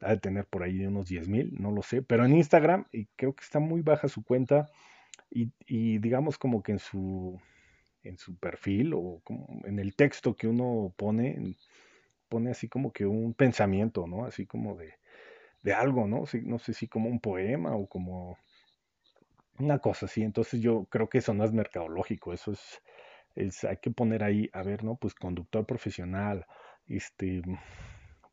ha de tener por ahí unos 10 mil, no lo sé, pero en Instagram y creo que está muy baja su cuenta y, y digamos como que en su, en su perfil o como en el texto que uno pone, pone así como que un pensamiento, ¿no? Así como de de algo, ¿no? no sé si como un poema o como una cosa así. Entonces yo creo que eso no es mercadológico, eso es, es hay que poner ahí, a ver, ¿no? Pues conductor profesional, este,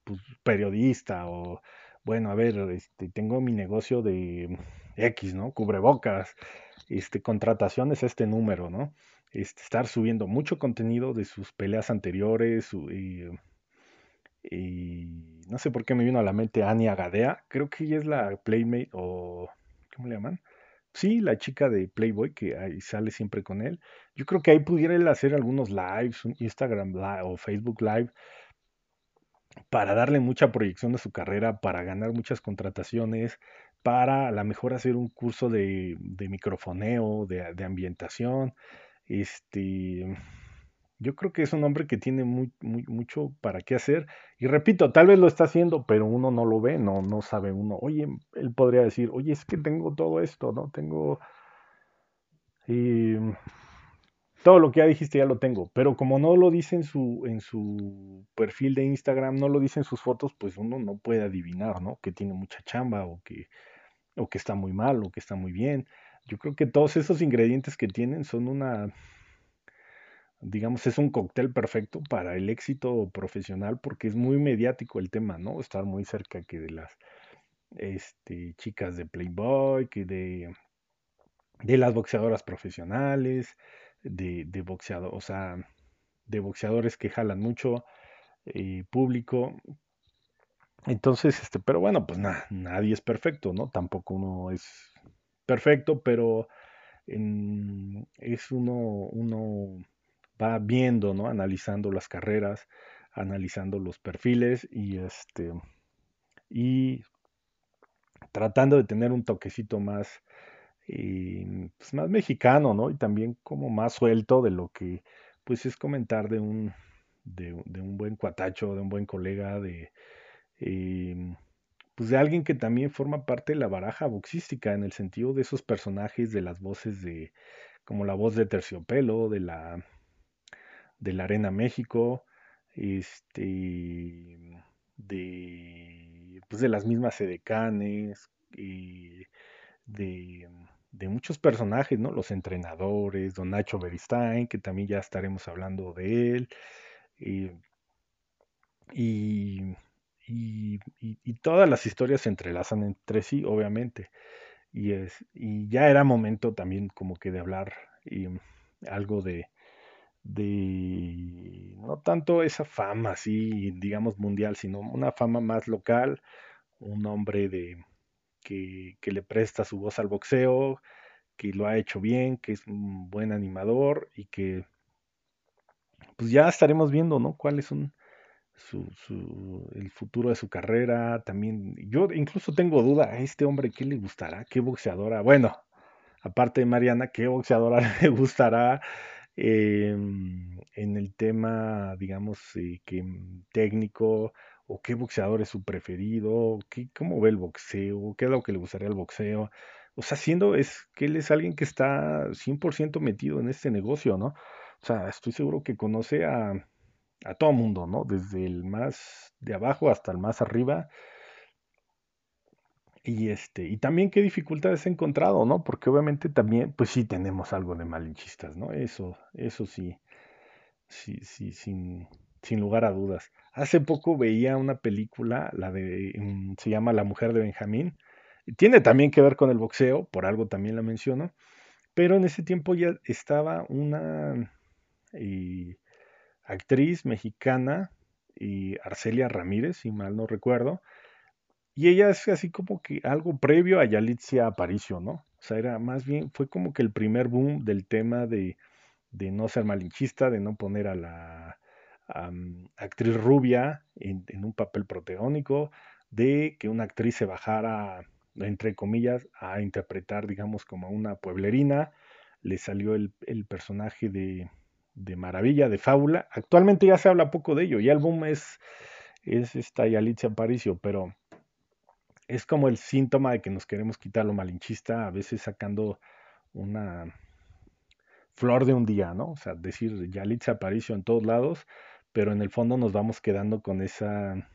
pues periodista o, bueno, a ver, este, tengo mi negocio de X, ¿no? Cubrebocas, este, contrataciones, este número, ¿no? Este, estar subiendo mucho contenido de sus peleas anteriores y, y no sé por qué me vino a la mente Ania Gadea. Creo que ella es la Playmate o... ¿Cómo le llaman? Sí, la chica de Playboy que ahí sale siempre con él. Yo creo que ahí pudiera él hacer algunos lives, un Instagram live o Facebook live para darle mucha proyección a su carrera, para ganar muchas contrataciones, para a lo mejor hacer un curso de, de microfoneo, de ambientación, este, yo creo que es un hombre que tiene muy, muy, mucho para qué hacer. Y repito, tal vez lo está haciendo, pero uno no lo ve, no, no sabe uno. Oye, él podría decir, oye, es que tengo todo esto, ¿no? Tengo... Y todo lo que ya dijiste ya lo tengo, pero como no lo dice en su, en su perfil de Instagram, no lo dice en sus fotos, pues uno no puede adivinar, ¿no? Que tiene mucha chamba o que, o que está muy mal o que está muy bien. Yo creo que todos esos ingredientes que tienen son una digamos, es un cóctel perfecto para el éxito profesional porque es muy mediático el tema, ¿no? Estar muy cerca que de las este, chicas de Playboy, que de, de las boxeadoras profesionales, de, de boxeador, o sea, de boxeadores que jalan mucho eh, público. Entonces, este, pero bueno, pues nada, nadie es perfecto, ¿no? Tampoco uno es perfecto, pero es uno, uno va viendo, ¿no? Analizando las carreras, analizando los perfiles y este y tratando de tener un toquecito más, eh, pues más mexicano, ¿no? Y también como más suelto de lo que, pues es comentar de un, de, un buen cuatacho, de un buen colega, de, em, pues de alguien que también forma parte de la baraja boxística, en el sentido de esos personajes, de las voces de, como la voz de Terciopelo, de la, de la Arena México, este, de, pues de las mismas edecanes, y de, de muchos personajes, ¿no? Los entrenadores, don Nacho Beristain, que también ya estaremos hablando de él, y, y, y, todas las historias se entrelazan entre sí, obviamente. Y, es, y ya era momento también como que de hablar y, algo de, de no tanto esa fama así, digamos, mundial, sino una fama más local, un hombre de que, que, le presta su voz al boxeo, que lo ha hecho bien, que es un buen animador y que pues ya estaremos viendo, ¿no? Cuáles son su, el futuro de su carrera. También, yo incluso tengo duda, a este hombre, ¿qué le gustará? ¿Qué boxeadora? Bueno, aparte de Mariana, ¿qué boxeadora le gustará? Em, en el tema, digamos, eh, mm, técnico, o qué boxeador es su preferido, qué, cómo ve el boxeo, qué es lo que le gustaría el boxeo. O sea, siendo es que él es alguien que está 100% metido en este negocio, ¿no? O sea, estoy seguro que conoce a, a todo mundo, ¿no? Desde el más de abajo hasta el más arriba. Y este, y también qué dificultades he encontrado, ¿no? Porque obviamente también, pues sí tenemos algo de malinchistas, ¿no? Eso, eso sí, sí, sí, sin, sin lugar a dudas. Hace poco veía una película, la de, mm, se llama La mujer de Benjamín. Tiene también que ver con el boxeo, por algo también la menciono. Pero en ese tiempo ya estaba una y actriz mexicana, y Arcelia Ramírez, si mal no recuerdo. Y ella es así como que algo previo a Yalitza Aparicio, ¿no? O sea, era más bien, fue como que el primer boom del tema de, de no ser malinchista, de no poner a la actriz rubia en, un papel protagónico, de que una actriz se bajara, entre comillas, a interpretar, digamos, como una pueblerina. Le salió el personaje de, de maravilla, de fábula. Actualmente ya se habla poco de ello, y el boom es, es esta Yalitza Aparicio, pero es como el síntoma de que nos queremos quitar lo malinchista, a veces sacando una flor de un día, ¿no? O sea, decir Yalitza Aparicio en todos lados, pero en el fondo nos vamos quedando con esa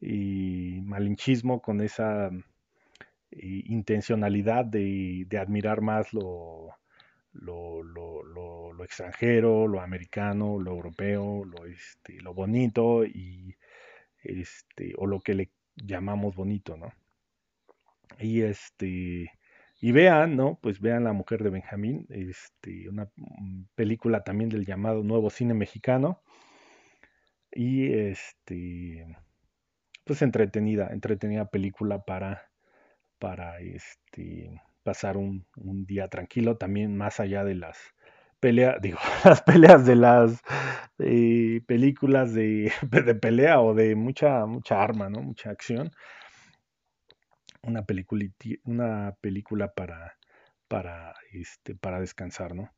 y malinchismo, con esa intencionalidad de, de admirar más lo, lo, lo, lo, extranjero, lo americano, lo europeo, lo, este, lo bonito y este, o lo que le llamamos bonito, ¿no? Y este y vean, ¿no? Pues vean La Mujer de Benjamín, este, una película también del llamado Nuevo Cine Mexicano. Y este pues entretenida, entretenida película para para este pasar un, día tranquilo, también más allá de las peleas, digo, las peleas de las eh, películas de, de, pelea o de mucha, mucha arma, ¿no? Mucha acción. Una película, una película para, para, este, para descansar, ¿no?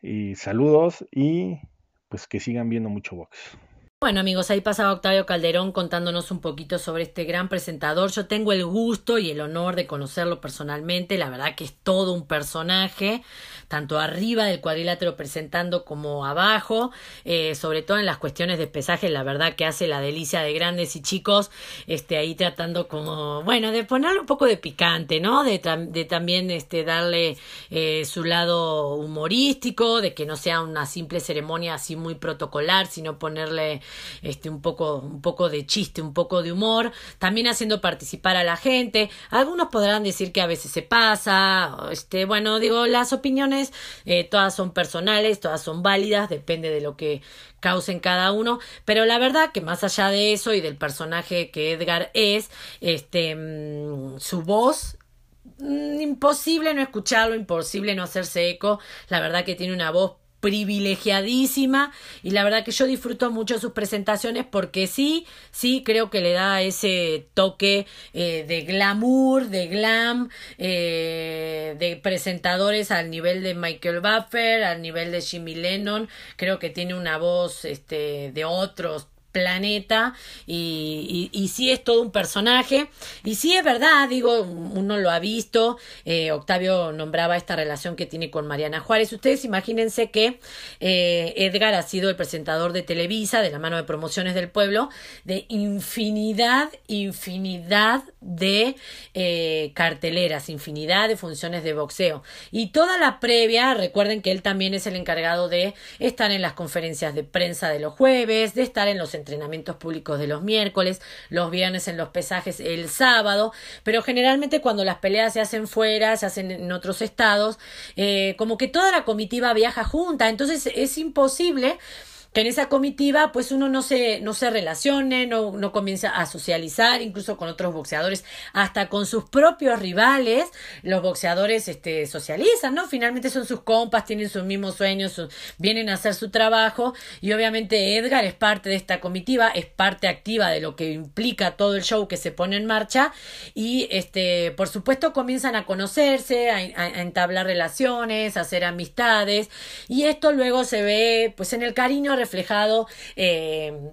Y saludos y pues que sigan viendo mucho box.
Bueno amigos, ahí pasaba Octavio Calderón contándonos un poquito sobre este gran presentador. Yo tengo el gusto y el honor de conocerlo personalmente. La verdad que es todo un personaje, tanto arriba del cuadrilátero presentando como abajo, eh, sobre todo en las cuestiones de pesaje. La verdad que hace la delicia de grandes y chicos, este, ahí tratando como, bueno, de ponerle un poco de picante, ¿no? De, de también este, darle eh, su lado humorístico, de que no sea una simple ceremonia así muy protocolar, sino ponerle este, un, poco, un poco de chiste, un poco de humor, también haciendo participar a la gente. Algunos podrán decir que a veces se pasa, este, bueno, digo, las opiniones eh, todas son personales, todas son válidas, depende de lo que causen cada uno, pero la verdad que más allá de eso y del personaje que Edgar es, este, mm, su voz mm, imposible no escucharlo, imposible no hacerse eco. La verdad que tiene una voz privilegiadísima y la verdad que yo disfruto mucho sus presentaciones porque sí, sí creo que le da ese toque eh, de glamour, de glam, eh, de presentadores al nivel de Michael Buffer, al nivel de Jimmy Lennon, creo que tiene una voz este, de otros planeta y, y, sí es todo un personaje. Y sí es verdad, digo, uno lo ha visto, eh, Octavio nombraba esta relación que tiene con Mariana Juárez, ustedes imagínense que eh, Edgar ha sido el presentador de Televisa, de la mano de Promociones del Pueblo, de infinidad, infinidad de eh, carteleras, infinidad de funciones de boxeo. Y toda la previa, recuerden que él también es el encargado de estar en las conferencias de prensa de los jueves, de estar en los entrenamientos públicos de los miércoles, los viernes en los pesajes el sábado, pero generalmente cuando las peleas se hacen fuera, se hacen en otros estados, eh, como que toda la comitiva viaja junta, entonces es imposible que en esa comitiva pues uno no se, no se relacione, no, no comienza a socializar, incluso con otros boxeadores, hasta con sus propios rivales, los boxeadores este, socializan, ¿no? Finalmente son sus compas, tienen sus mismos sueños, vienen a hacer su trabajo y obviamente Edgar es parte de esta comitiva, es parte activa de lo que implica todo el show que se pone en marcha y este, por supuesto comienzan a conocerse, a, entablar relaciones, a hacer amistades y esto luego se ve pues en el cariño reflejado eh,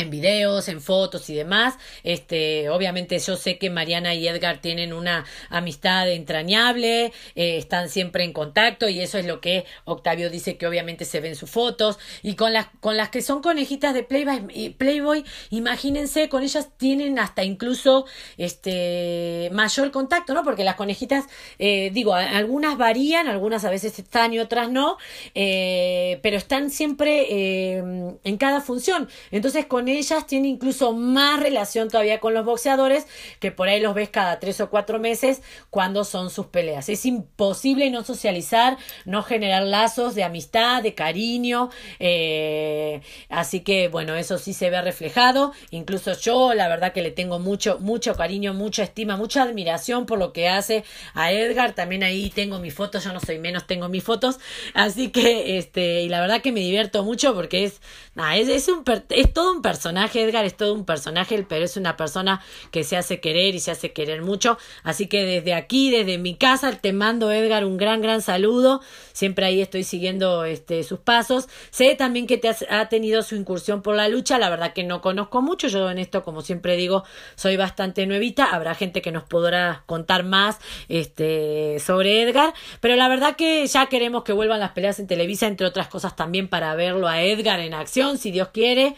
en videos, en fotos y demás. Este, obviamente yo sé que Mariana y Edgar tienen una amistad entrañable, eh, están siempre en contacto y eso es lo que Octavio dice que obviamente se ven sus fotos y con las con las que son conejitas de Playboy, Playboy imagínense, con ellas tienen hasta incluso este mayor contacto, ¿no? Porque las conejitas, eh, digo, algunas varían, algunas a veces están y otras no, eh, pero están siempre en cada función. Entonces con ellas tiene incluso más relación todavía con los boxeadores, que por ahí los ves cada tres o cuatro meses cuando son sus peleas. Es imposible no socializar, no generar lazos de amistad, de cariño, eh, así que bueno, eso sí se ve reflejado. Incluso yo, la verdad que le tengo mucho, mucho cariño, mucha estima, mucha admiración por lo que hace a Edgar. También ahí tengo mis fotos, yo no soy menos, tengo mis fotos. Así que, este, y la verdad que me divierto mucho porque es, nada, es, es, un, es todo un personaje, Edgar es todo un personaje, pero es una persona que se hace querer y se hace querer mucho. Así que desde aquí, desde mi casa, te mando, Edgar, un gran, gran saludo. Siempre ahí estoy siguiendo este, sus pasos. Sé también que te ha tenido su incursión por la lucha. La verdad que no conozco mucho. Yo en esto, como siempre digo, soy bastante nuevita. Habrá gente que nos podrá contar más este, sobre Edgar. Pero la verdad que ya queremos que vuelvan las peleas en Televisa, entre otras cosas también para verlo a Edgar en acción, si Dios quiere.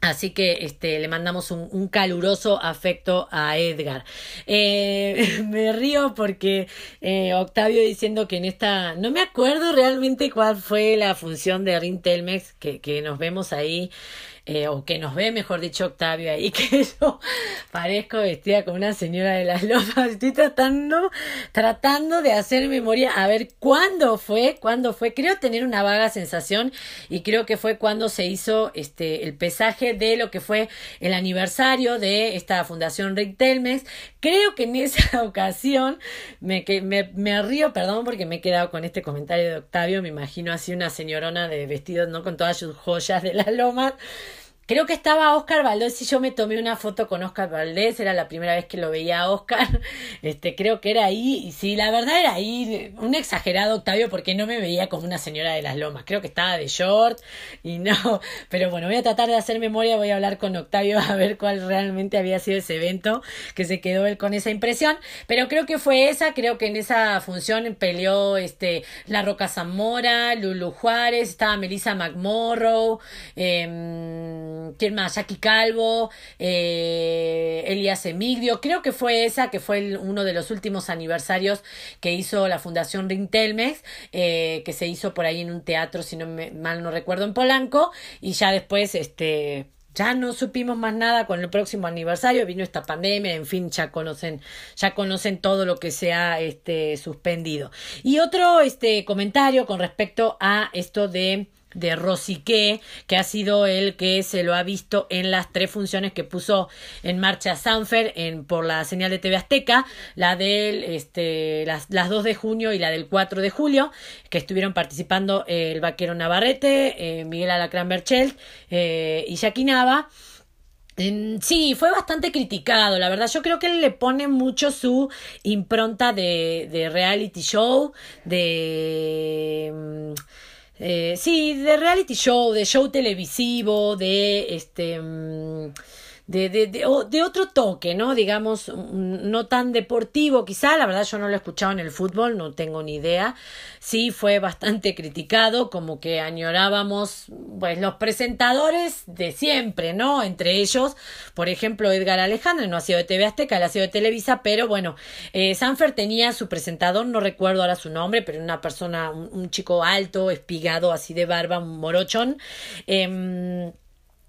Así que este, le mandamos un, un caluroso afecto a Edgar. Eh, me río porque eh, Octavio diciendo que en esta, no me acuerdo realmente cuál fue la función de Rintelmex que, que nos vemos ahí eh, o que nos ve, mejor dicho, Octavio ahí, que yo parezco vestida como una señora de las lomas. Estoy tratando, tratando de hacer memoria a ver cuándo fue, cuándo fue. Creo tener una vaga sensación y creo que fue cuando se hizo este el pesaje de lo que fue el aniversario de esta fundación Rick Telmex. Creo que en esa ocasión me, me, me río, perdón, porque me he quedado con este comentario de Octavio. Me imagino así una señorona de vestidos, ¿no? Con todas sus joyas de las lomas Creo que estaba Oscar Valdés y yo me tomé una foto con Oscar Valdés, era la primera vez que lo veía a Oscar, este, creo que era ahí, y sí, la verdad era ahí, un exagerado Octavio porque no me veía como una señora de las lomas, creo que estaba de short y no, pero bueno, voy a tratar de hacer memoria, voy a hablar con Octavio a ver cuál realmente había sido ese evento, que se quedó él con esa impresión, pero creo que fue esa, creo que en esa función peleó este, La Roca Zamora, Lulu Juárez, estaba Melissa McMorrow, eh, ¿quién más? Jackie Calvo, eh, Elías creo que fue esa, que fue uno de los últimos aniversarios que hizo la Fundación Rintelmex, eh, que se hizo por ahí en un teatro, si no mal no recuerdo, en Polanco, y ya después, este, ya no supimos más nada con el próximo aniversario, vino esta pandemia, en fin, ya conocen, ya conocen todo lo que se ha este, suspendido. Y otro este, comentario con respecto a esto de de Rosique, que ha sido el que se lo ha visto en las tres funciones que puso en marcha Sanfer en, por la señal de TV Azteca, la del este, las, las 2 de junio y la del 4 de julio, que estuvieron participando el vaquero Navarrete, eh, Miguel Alacrán Berchelt eh, y Jackie Nava. Sí, fue bastante criticado, la verdad. Yo creo que él le pone mucho su impronta de, de reality show, de... Eh, sí, de reality show, de show televisivo, de este... Mm, de, de, de, de, otro toque, ¿no? Digamos, no tan deportivo quizá, la verdad yo no lo he escuchado en el fútbol, no tengo ni idea. Sí fue bastante criticado, como que añorábamos, pues, los presentadores de siempre, ¿no? Entre ellos, por ejemplo, Edgar Alejandro, no ha sido de TV Azteca, él ha sido de Televisa, pero bueno, eh, Sanfer tenía su presentador, no recuerdo ahora su nombre, pero una persona, un, chico alto, espigado, así de barba, un morochón. Eh,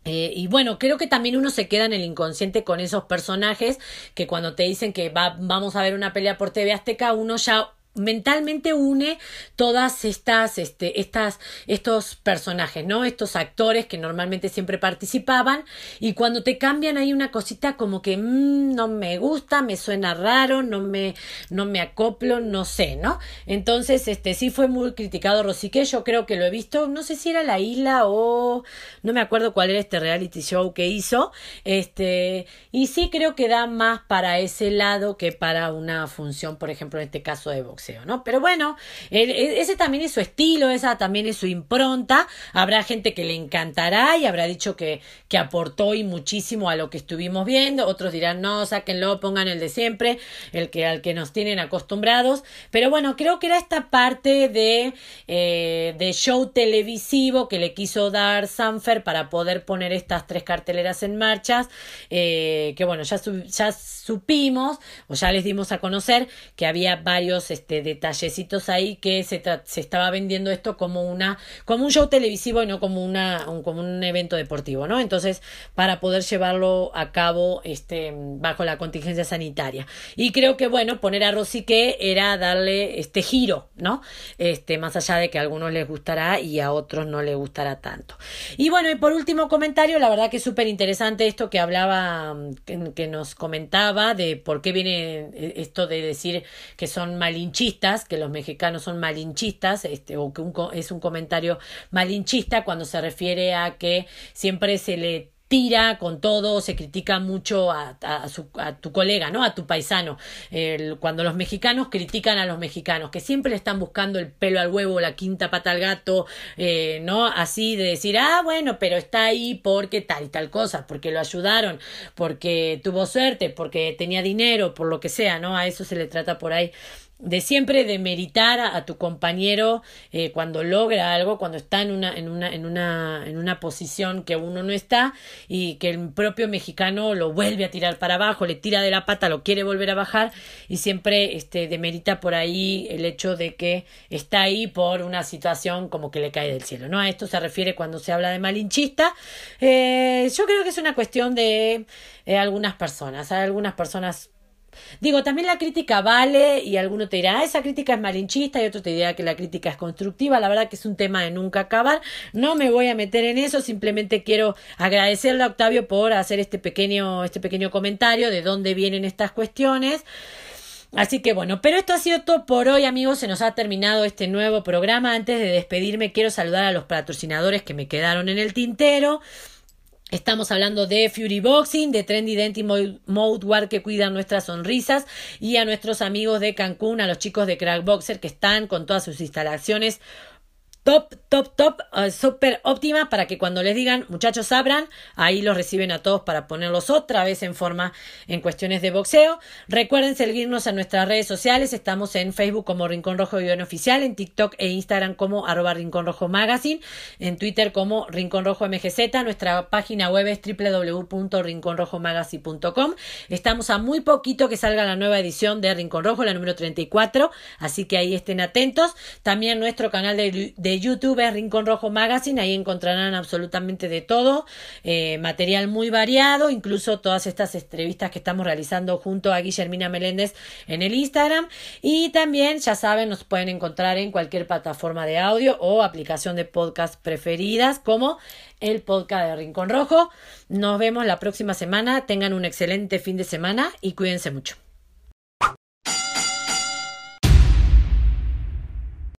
eh, y bueno, creo que también uno se queda en el inconsciente con esos personajes que cuando te dicen que va, vamos a ver una pelea por TV Azteca, uno ya mentalmente une todas estas, este, estas, estos personajes, ¿no? Estos actores que normalmente siempre participaban y cuando te cambian hay una cosita como que mmm, no me gusta, me suena raro, no me, no me acoplo, no sé, ¿no? Entonces, este, sí fue muy criticado Rosique, yo creo que lo he visto, no sé si era La Isla o no me acuerdo cuál era este reality show que hizo, este, y sí creo que da más para ese lado que para una función, por ejemplo, en este caso de ¿no? Pero bueno, ese también es su estilo, esa también es su impronta. Habrá gente que le encantará y habrá dicho que, que aportó y muchísimo a lo que estuvimos viendo. Otros dirán, no, sáquenlo, pongan el de siempre, el que al que nos tienen acostumbrados. Pero bueno, creo que era esta parte de, eh, de show televisivo que le quiso dar Sanfer para poder poner estas tres carteleras en marcha. Eh, que bueno, ya, ya supimos o ya les dimos a conocer que había varios este, detallecitos ahí que se, se estaba vendiendo esto como una como un show televisivo y no como una un, como un evento deportivo no entonces para poder llevarlo a cabo este bajo la contingencia sanitaria. Y creo que bueno poner a Rosique era darle este giro no este más allá de que a algunos les gustará y a otros no les gustará tanto. Y bueno y por último comentario la verdad que es súper interesante esto que hablaba que, que nos comentaba de por qué viene eh, esto de decir que son malinchistas que los mexicanos son malinchistas, este, o que un, es un comentario malinchista cuando se refiere a que siempre se le tira con todo, se critica mucho a, su, a tu colega, ¿no? A tu paisano. Cuando los mexicanos critican a los mexicanos, que siempre le están buscando el pelo al huevo, la quinta pata al gato, eh, ¿no? Así de decir, ah, bueno, pero está ahí porque tal y tal cosa, porque lo ayudaron, porque tuvo suerte, porque tenía dinero, por lo que sea, ¿no? A eso se le trata por ahí de siempre demeritar a, a tu compañero eh, cuando logra algo, cuando está en una, en, una, en, una, en una posición que uno no está y que el propio mexicano lo vuelve a tirar para abajo, le tira de la pata, lo quiere volver a bajar y siempre este, demerita por ahí el hecho de que está ahí por una situación como que le cae del cielo. ¿no? A esto se refiere cuando se habla de malinchista. Eh, yo creo que es una cuestión de eh, algunas personas. Hay algunas personas Digo, también la crítica vale y alguno te dirá, ah, esa crítica es malinchista y otro te dirá que la crítica es constructiva. La verdad que es un tema de nunca acabar. No me voy a meter en eso, simplemente quiero agradecerle a Octavio por hacer este pequeño, este pequeño comentario de dónde vienen estas cuestiones. Así que bueno, pero esto ha sido todo por hoy amigos, se nos ha terminado este nuevo programa. Antes de despedirme quiero saludar a los patrocinadores que me quedaron en el tintero. Estamos hablando de Fury Boxing, de Trendy Mode War que cuidan nuestras sonrisas y a nuestros amigos de Cancún, a los chicos de Crack Boxer que están con todas sus instalaciones top, top, top, uh, súper óptima para que cuando les digan muchachos abran, ahí los reciben a todos para ponerlos otra vez en forma en cuestiones de boxeo. Recuerden seguirnos en nuestras redes sociales, estamos en Facebook como Rincón Rojo Guión Oficial, en TikTok e Instagram como arroba Rincón Rojo Magazine, en Twitter como Rincón Rojo MGZ, nuestra página web es www.rinconrojomagazine.com. Estamos a muy poquito que salga la nueva edición de Rincón Rojo, la número 34, así que ahí estén atentos. También nuestro canal de YouTube es Rincón Rojo Magazine, ahí encontrarán absolutamente de todo, eh, material muy variado, incluso todas estas entrevistas que estamos realizando junto a Guillermina Meléndez en el Instagram y también, ya saben, nos pueden encontrar en cualquier plataforma de audio o aplicación de podcast preferidas como el podcast de Rincón Rojo. Nos vemos la próxima semana, tengan un excelente fin de semana y cuídense mucho.